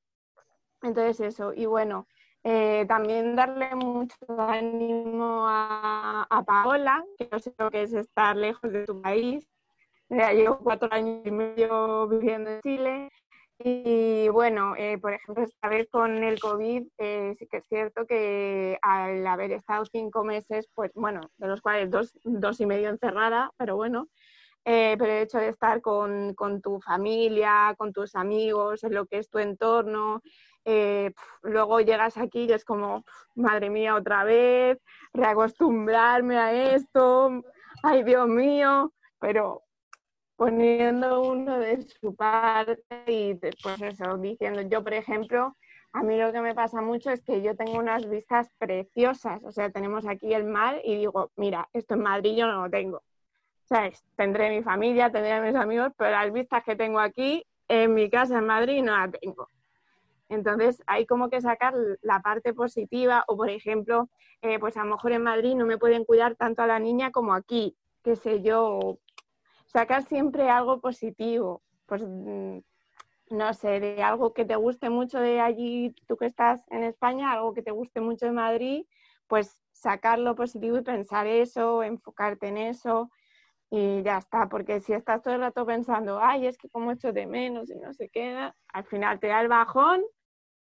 [SPEAKER 7] Entonces eso, y bueno, eh, también darle mucho ánimo a, a, Paola, que no sé lo que es estar lejos de tu país. Ya llevo cuatro años y medio viviendo en Chile. Y bueno, eh, por ejemplo, esta vez con el COVID, eh, sí que es cierto que al haber estado cinco meses, pues bueno, de los cuales dos, dos y medio encerrada, pero bueno, eh, pero el hecho de estar con, con, tu familia, con tus amigos, en lo que es tu entorno, eh, luego llegas aquí y es como, madre mía, otra vez, reacostumbrarme a esto, ay Dios mío, pero poniendo uno de su parte y después eso, diciendo, yo por ejemplo, a mí lo que me pasa mucho es que yo tengo unas vistas preciosas, o sea, tenemos aquí el mar y digo, mira, esto en Madrid yo no lo tengo. ¿Sabes? Tendré mi familia, tendré mis amigos, pero las vistas que tengo aquí en mi casa en Madrid no las tengo. Entonces hay como que sacar la parte positiva o, por ejemplo, eh, pues a lo mejor en Madrid no me pueden cuidar tanto a la niña como aquí, qué sé yo, sacar siempre algo positivo, pues mm, no sé, de algo que te guste mucho de allí, tú que estás en España, algo que te guste mucho de Madrid, pues sacar lo positivo y pensar eso, enfocarte en eso y ya está, porque si estás todo el rato pensando, ay, es que como echo de menos y no se queda, al final te da el bajón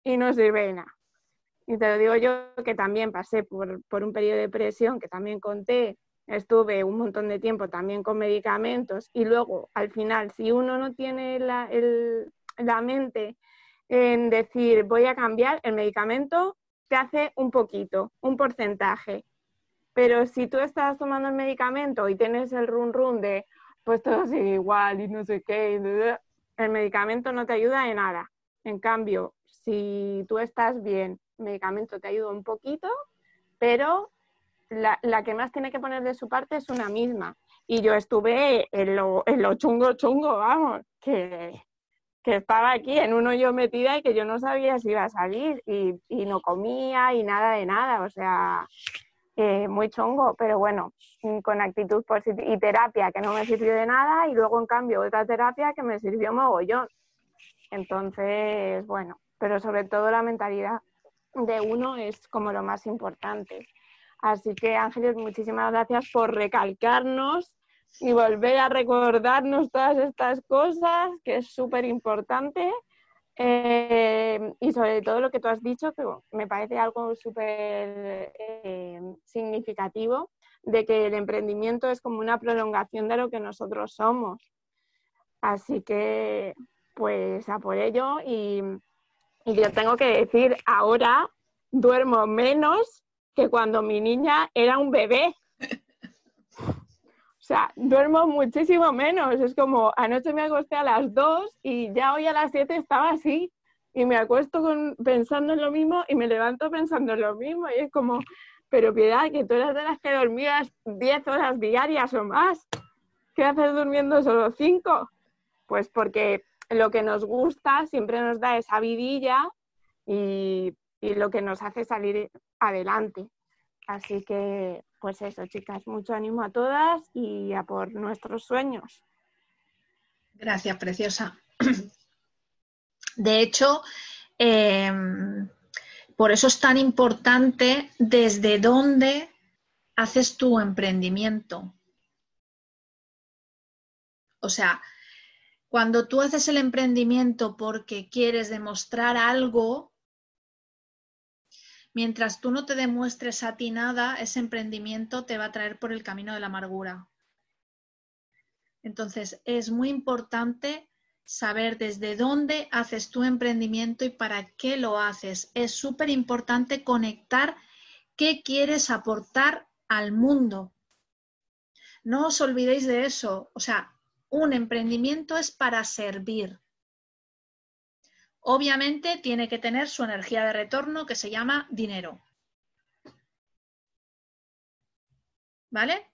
[SPEAKER 7] y no sirve nada. Y te lo digo yo que también pasé por, por un periodo de depresión que también conté, estuve un montón de tiempo también con medicamentos y luego al final si uno no tiene la, el, la mente en decir voy a cambiar, el medicamento te hace un poquito, un porcentaje. Pero si tú estás tomando el medicamento y tienes el run run de pues todo sigue igual y no sé qué, el medicamento no te ayuda de nada. En cambio, si tú estás bien, el medicamento te ayuda un poquito, pero la, la, que más tiene que poner de su parte es una misma. Y yo estuve en lo, en lo chungo, chungo, vamos, que, que, estaba aquí en uno yo metida y que yo no sabía si iba a salir y, y no comía y nada de nada, o sea, eh, muy chungo, pero bueno, con actitud positiva y terapia que no me sirvió de nada y luego en cambio otra terapia que me sirvió mogollón. Entonces, bueno, pero sobre todo la mentalidad de uno es como lo más importante. Así que Ángeles, muchísimas gracias por recalcarnos y volver a recordarnos todas estas cosas, que es súper importante. Eh, y sobre todo lo que tú has dicho, que me parece algo súper eh, significativo, de que el emprendimiento es como una prolongación de lo que nosotros somos. Así que, pues, a por ello. Y, y yo tengo que decir, ahora duermo menos que cuando mi niña era un bebé. O sea, duermo muchísimo menos. Es como, anoche me acosté a las 2 y ya hoy a las 7 estaba así. Y me acuesto pensando en lo mismo y me levanto pensando en lo mismo. Y es como, pero piedad, que tú eras de las que dormías 10 horas diarias o más. ¿Qué haces durmiendo solo 5? Pues porque lo que nos gusta siempre nos da esa vidilla y, lo que nos hace salir adelante. Así que, pues eso, chicas, mucho ánimo a todas y a por nuestros sueños.
[SPEAKER 1] Gracias, preciosa. De hecho, eh, por eso es tan importante desde dónde haces tu emprendimiento. O sea, cuando tú haces el emprendimiento porque quieres demostrar algo, mientras tú no te demuestres a ti nada, ese emprendimiento te va a traer por el camino de la amargura. Entonces, es muy importante saber desde dónde haces tu emprendimiento y para qué lo haces. Es súper importante conectar qué quieres aportar al mundo. No os olvidéis de eso. O sea, un emprendimiento es para servir. Obviamente tiene que tener su energía de retorno que se llama dinero. ¿Vale?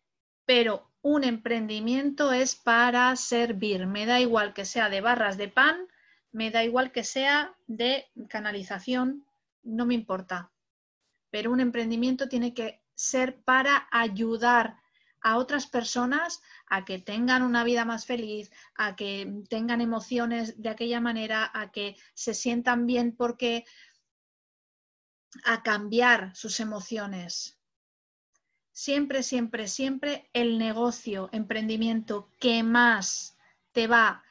[SPEAKER 1] Pero un emprendimiento es para servir. Me da igual que sea de barras de pan, me da igual que sea de canalización, no me importa. Pero un emprendimiento tiene que ser para ayudar a otras personas a que tengan una vida más feliz, a que tengan emociones de aquella manera, a que se sientan bien porque a cambiar sus emociones. Siempre, siempre, siempre el negocio, emprendimiento que más te va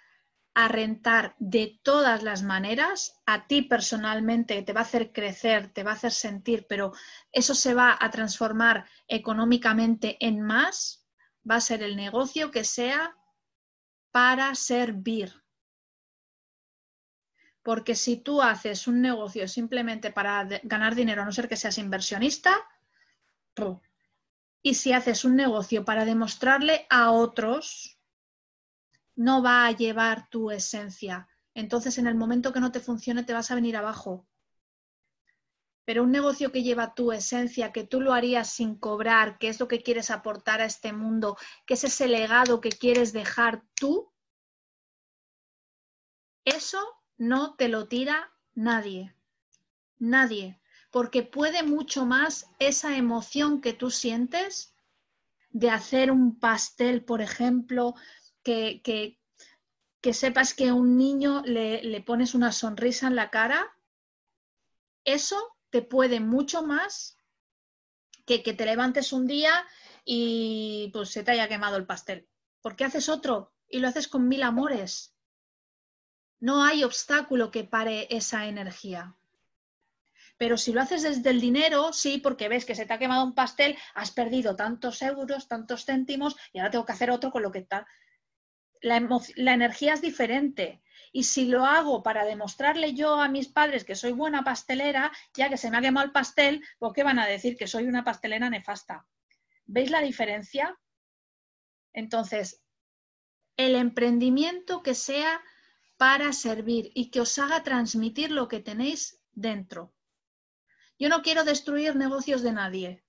[SPEAKER 1] a rentar de todas las maneras, a ti personalmente te va a hacer crecer, te va a hacer sentir, pero eso se va a transformar económicamente en más, va a ser el negocio que sea para servir. Porque si tú haces un negocio simplemente para ganar dinero, a no ser que seas inversionista, y si haces un negocio para demostrarle a otros no va a llevar tu esencia. Entonces, en el momento que no te funcione, te vas a venir abajo. Pero un negocio que lleva tu esencia, que tú lo harías sin cobrar, que es lo que quieres aportar a este mundo, que es ese legado que quieres dejar tú, eso no te lo tira nadie. Nadie. Porque puede mucho más esa emoción que tú sientes de hacer un pastel, por ejemplo, que, sepas que a un niño le, le pones una sonrisa en la cara, eso te puede mucho más que que te levantes un día y pues se te haya quemado el pastel. Porque haces otro y lo haces con mil amores. No hay obstáculo que pare esa energía. Pero si lo haces desde el dinero, sí, porque ves que se te ha quemado un pastel, has perdido tantos euros, tantos céntimos y ahora tengo que hacer otro con lo que está la, energía es diferente. Y si lo hago para demostrarle yo a mis padres que soy buena pastelera, ya que se me ha quemado el pastel, ¿por qué van a decir que soy una pastelera nefasta? ¿Veis la diferencia? Entonces, el emprendimiento que sea para servir y que os haga transmitir lo que tenéis dentro. Yo no quiero destruir negocios de nadie,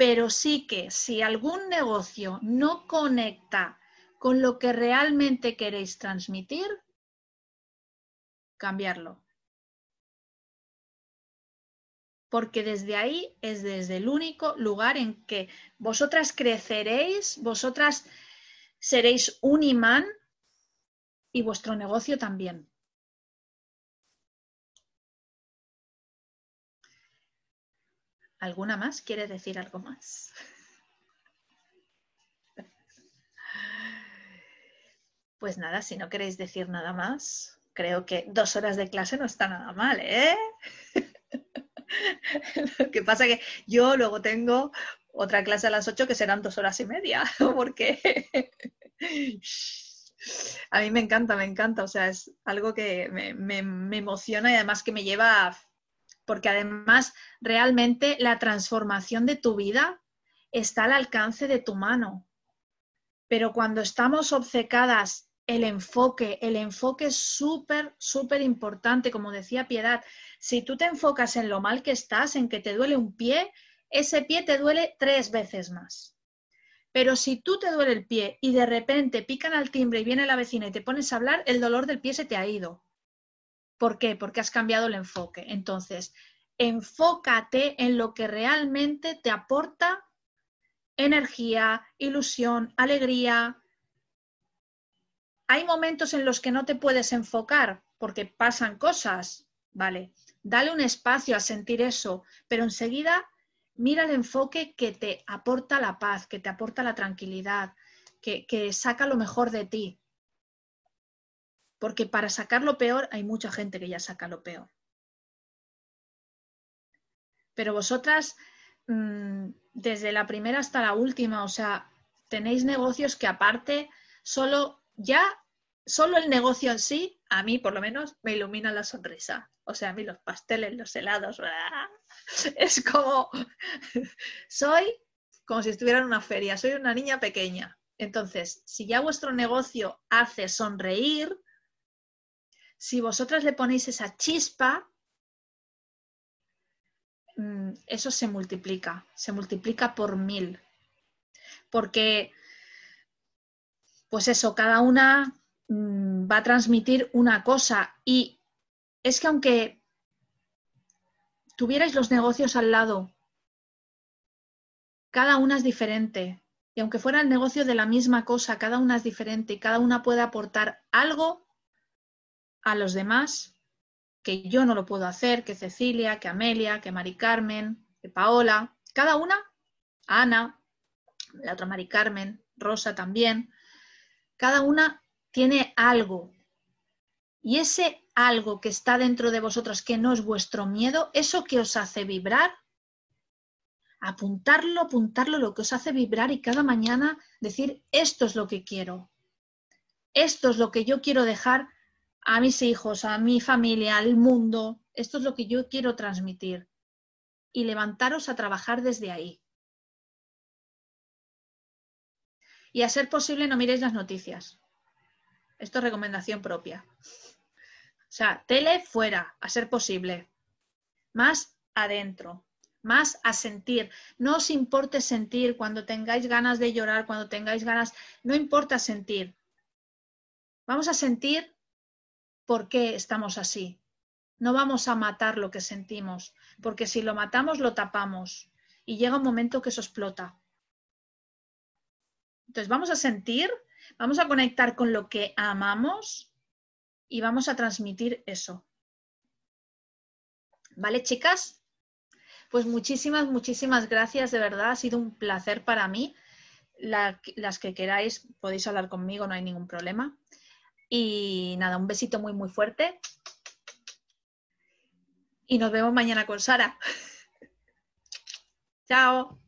[SPEAKER 1] pero sí que si algún negocio no conecta con lo que realmente queréis transmitir, cambiarlo. Porque desde ahí es desde el único lugar en que vosotras creceréis, vosotras seréis un imán y vuestro negocio también. ¿Alguna más? ¿Quiere decir algo más? Pues nada, si no queréis decir nada más, creo que dos horas de clase no está nada mal, ¿eh? Lo que pasa que yo luego tengo otra clase a las ocho que serán dos horas y media, porque a mí me encanta, me encanta, o sea, es algo que me, me emociona y además que me lleva a porque además realmente la transformación de tu vida está al alcance de tu mano. Pero cuando estamos obcecadas, el enfoque, el enfoque es súper, súper importante, como decía Piedad. Si tú te enfocas en lo mal que estás, en que te duele un pie, ese pie te duele tres veces más. Pero si tú te duele el pie y de repente pican al timbre y viene la vecina y te pones a hablar, el dolor del pie se te ha ido. ¿Por qué? Porque has cambiado el enfoque. Entonces, enfócate en lo que realmente te aporta energía, ilusión, alegría. Hay momentos en los que no te puedes enfocar porque pasan cosas, ¿vale? Dale un espacio a sentir eso, pero enseguida mira el enfoque que te aporta la paz, que te aporta la tranquilidad, que, que saca lo mejor de ti porque para sacar lo peor hay mucha gente que ya saca lo peor. Pero vosotras, mm, desde la primera hasta la última, o sea, tenéis negocios que aparte, solo ya, solo el negocio en sí, a mí por lo menos, me ilumina la sonrisa. O sea, a mí los pasteles, los helados, es como, soy como si estuviera en una feria, soy una niña pequeña. Entonces, si ya vuestro negocio hace sonreír, si vosotras le ponéis esa chispa, mm, eso se multiplica, se multiplica por mil. Porque, pues eso, cada una mm, va a transmitir una cosa y es que aunque tuvierais los negocios al lado, cada una es diferente. Y aunque fuera el negocio de la misma cosa, cada una es diferente y cada una puede aportar algo a los demás que yo no lo puedo hacer, que Cecilia, que Amelia, que Mari Carmen, que Paola, cada una, Ana, la otra Mari Carmen, Rosa también, cada una tiene algo. Y ese algo que está dentro de vosotros, que no es vuestro miedo, eso que os hace vibrar, apuntarlo, apuntarlo, lo que os hace vibrar y cada mañana decir, esto es lo que quiero, esto es lo que yo quiero dejar a mis hijos, a mi familia, al mundo, esto es lo que yo quiero transmitir. Y levantaros a trabajar desde ahí. Y a ser posible no miréis las noticias. Esto es recomendación propia. O sea, tele fuera, a ser posible. Más adentro, más a sentir. No os importe sentir cuando tengáis ganas de llorar, cuando tengáis ganas, no importa sentir. Vamos a sentir por qué estamos así. No vamos a matar lo que sentimos, porque si lo matamos lo tapamos y llega un momento que eso explota. Entonces vamos a sentir, vamos a conectar con lo que amamos y vamos a transmitir eso. ¿Vale, chicas? Pues muchísimas, muchísimas gracias, de verdad, ha sido un placer para mí. las que queráis podéis hablar conmigo, no hay ningún problema. Y nada, un besito muy, muy fuerte. Y nos vemos mañana con Sara. Chao.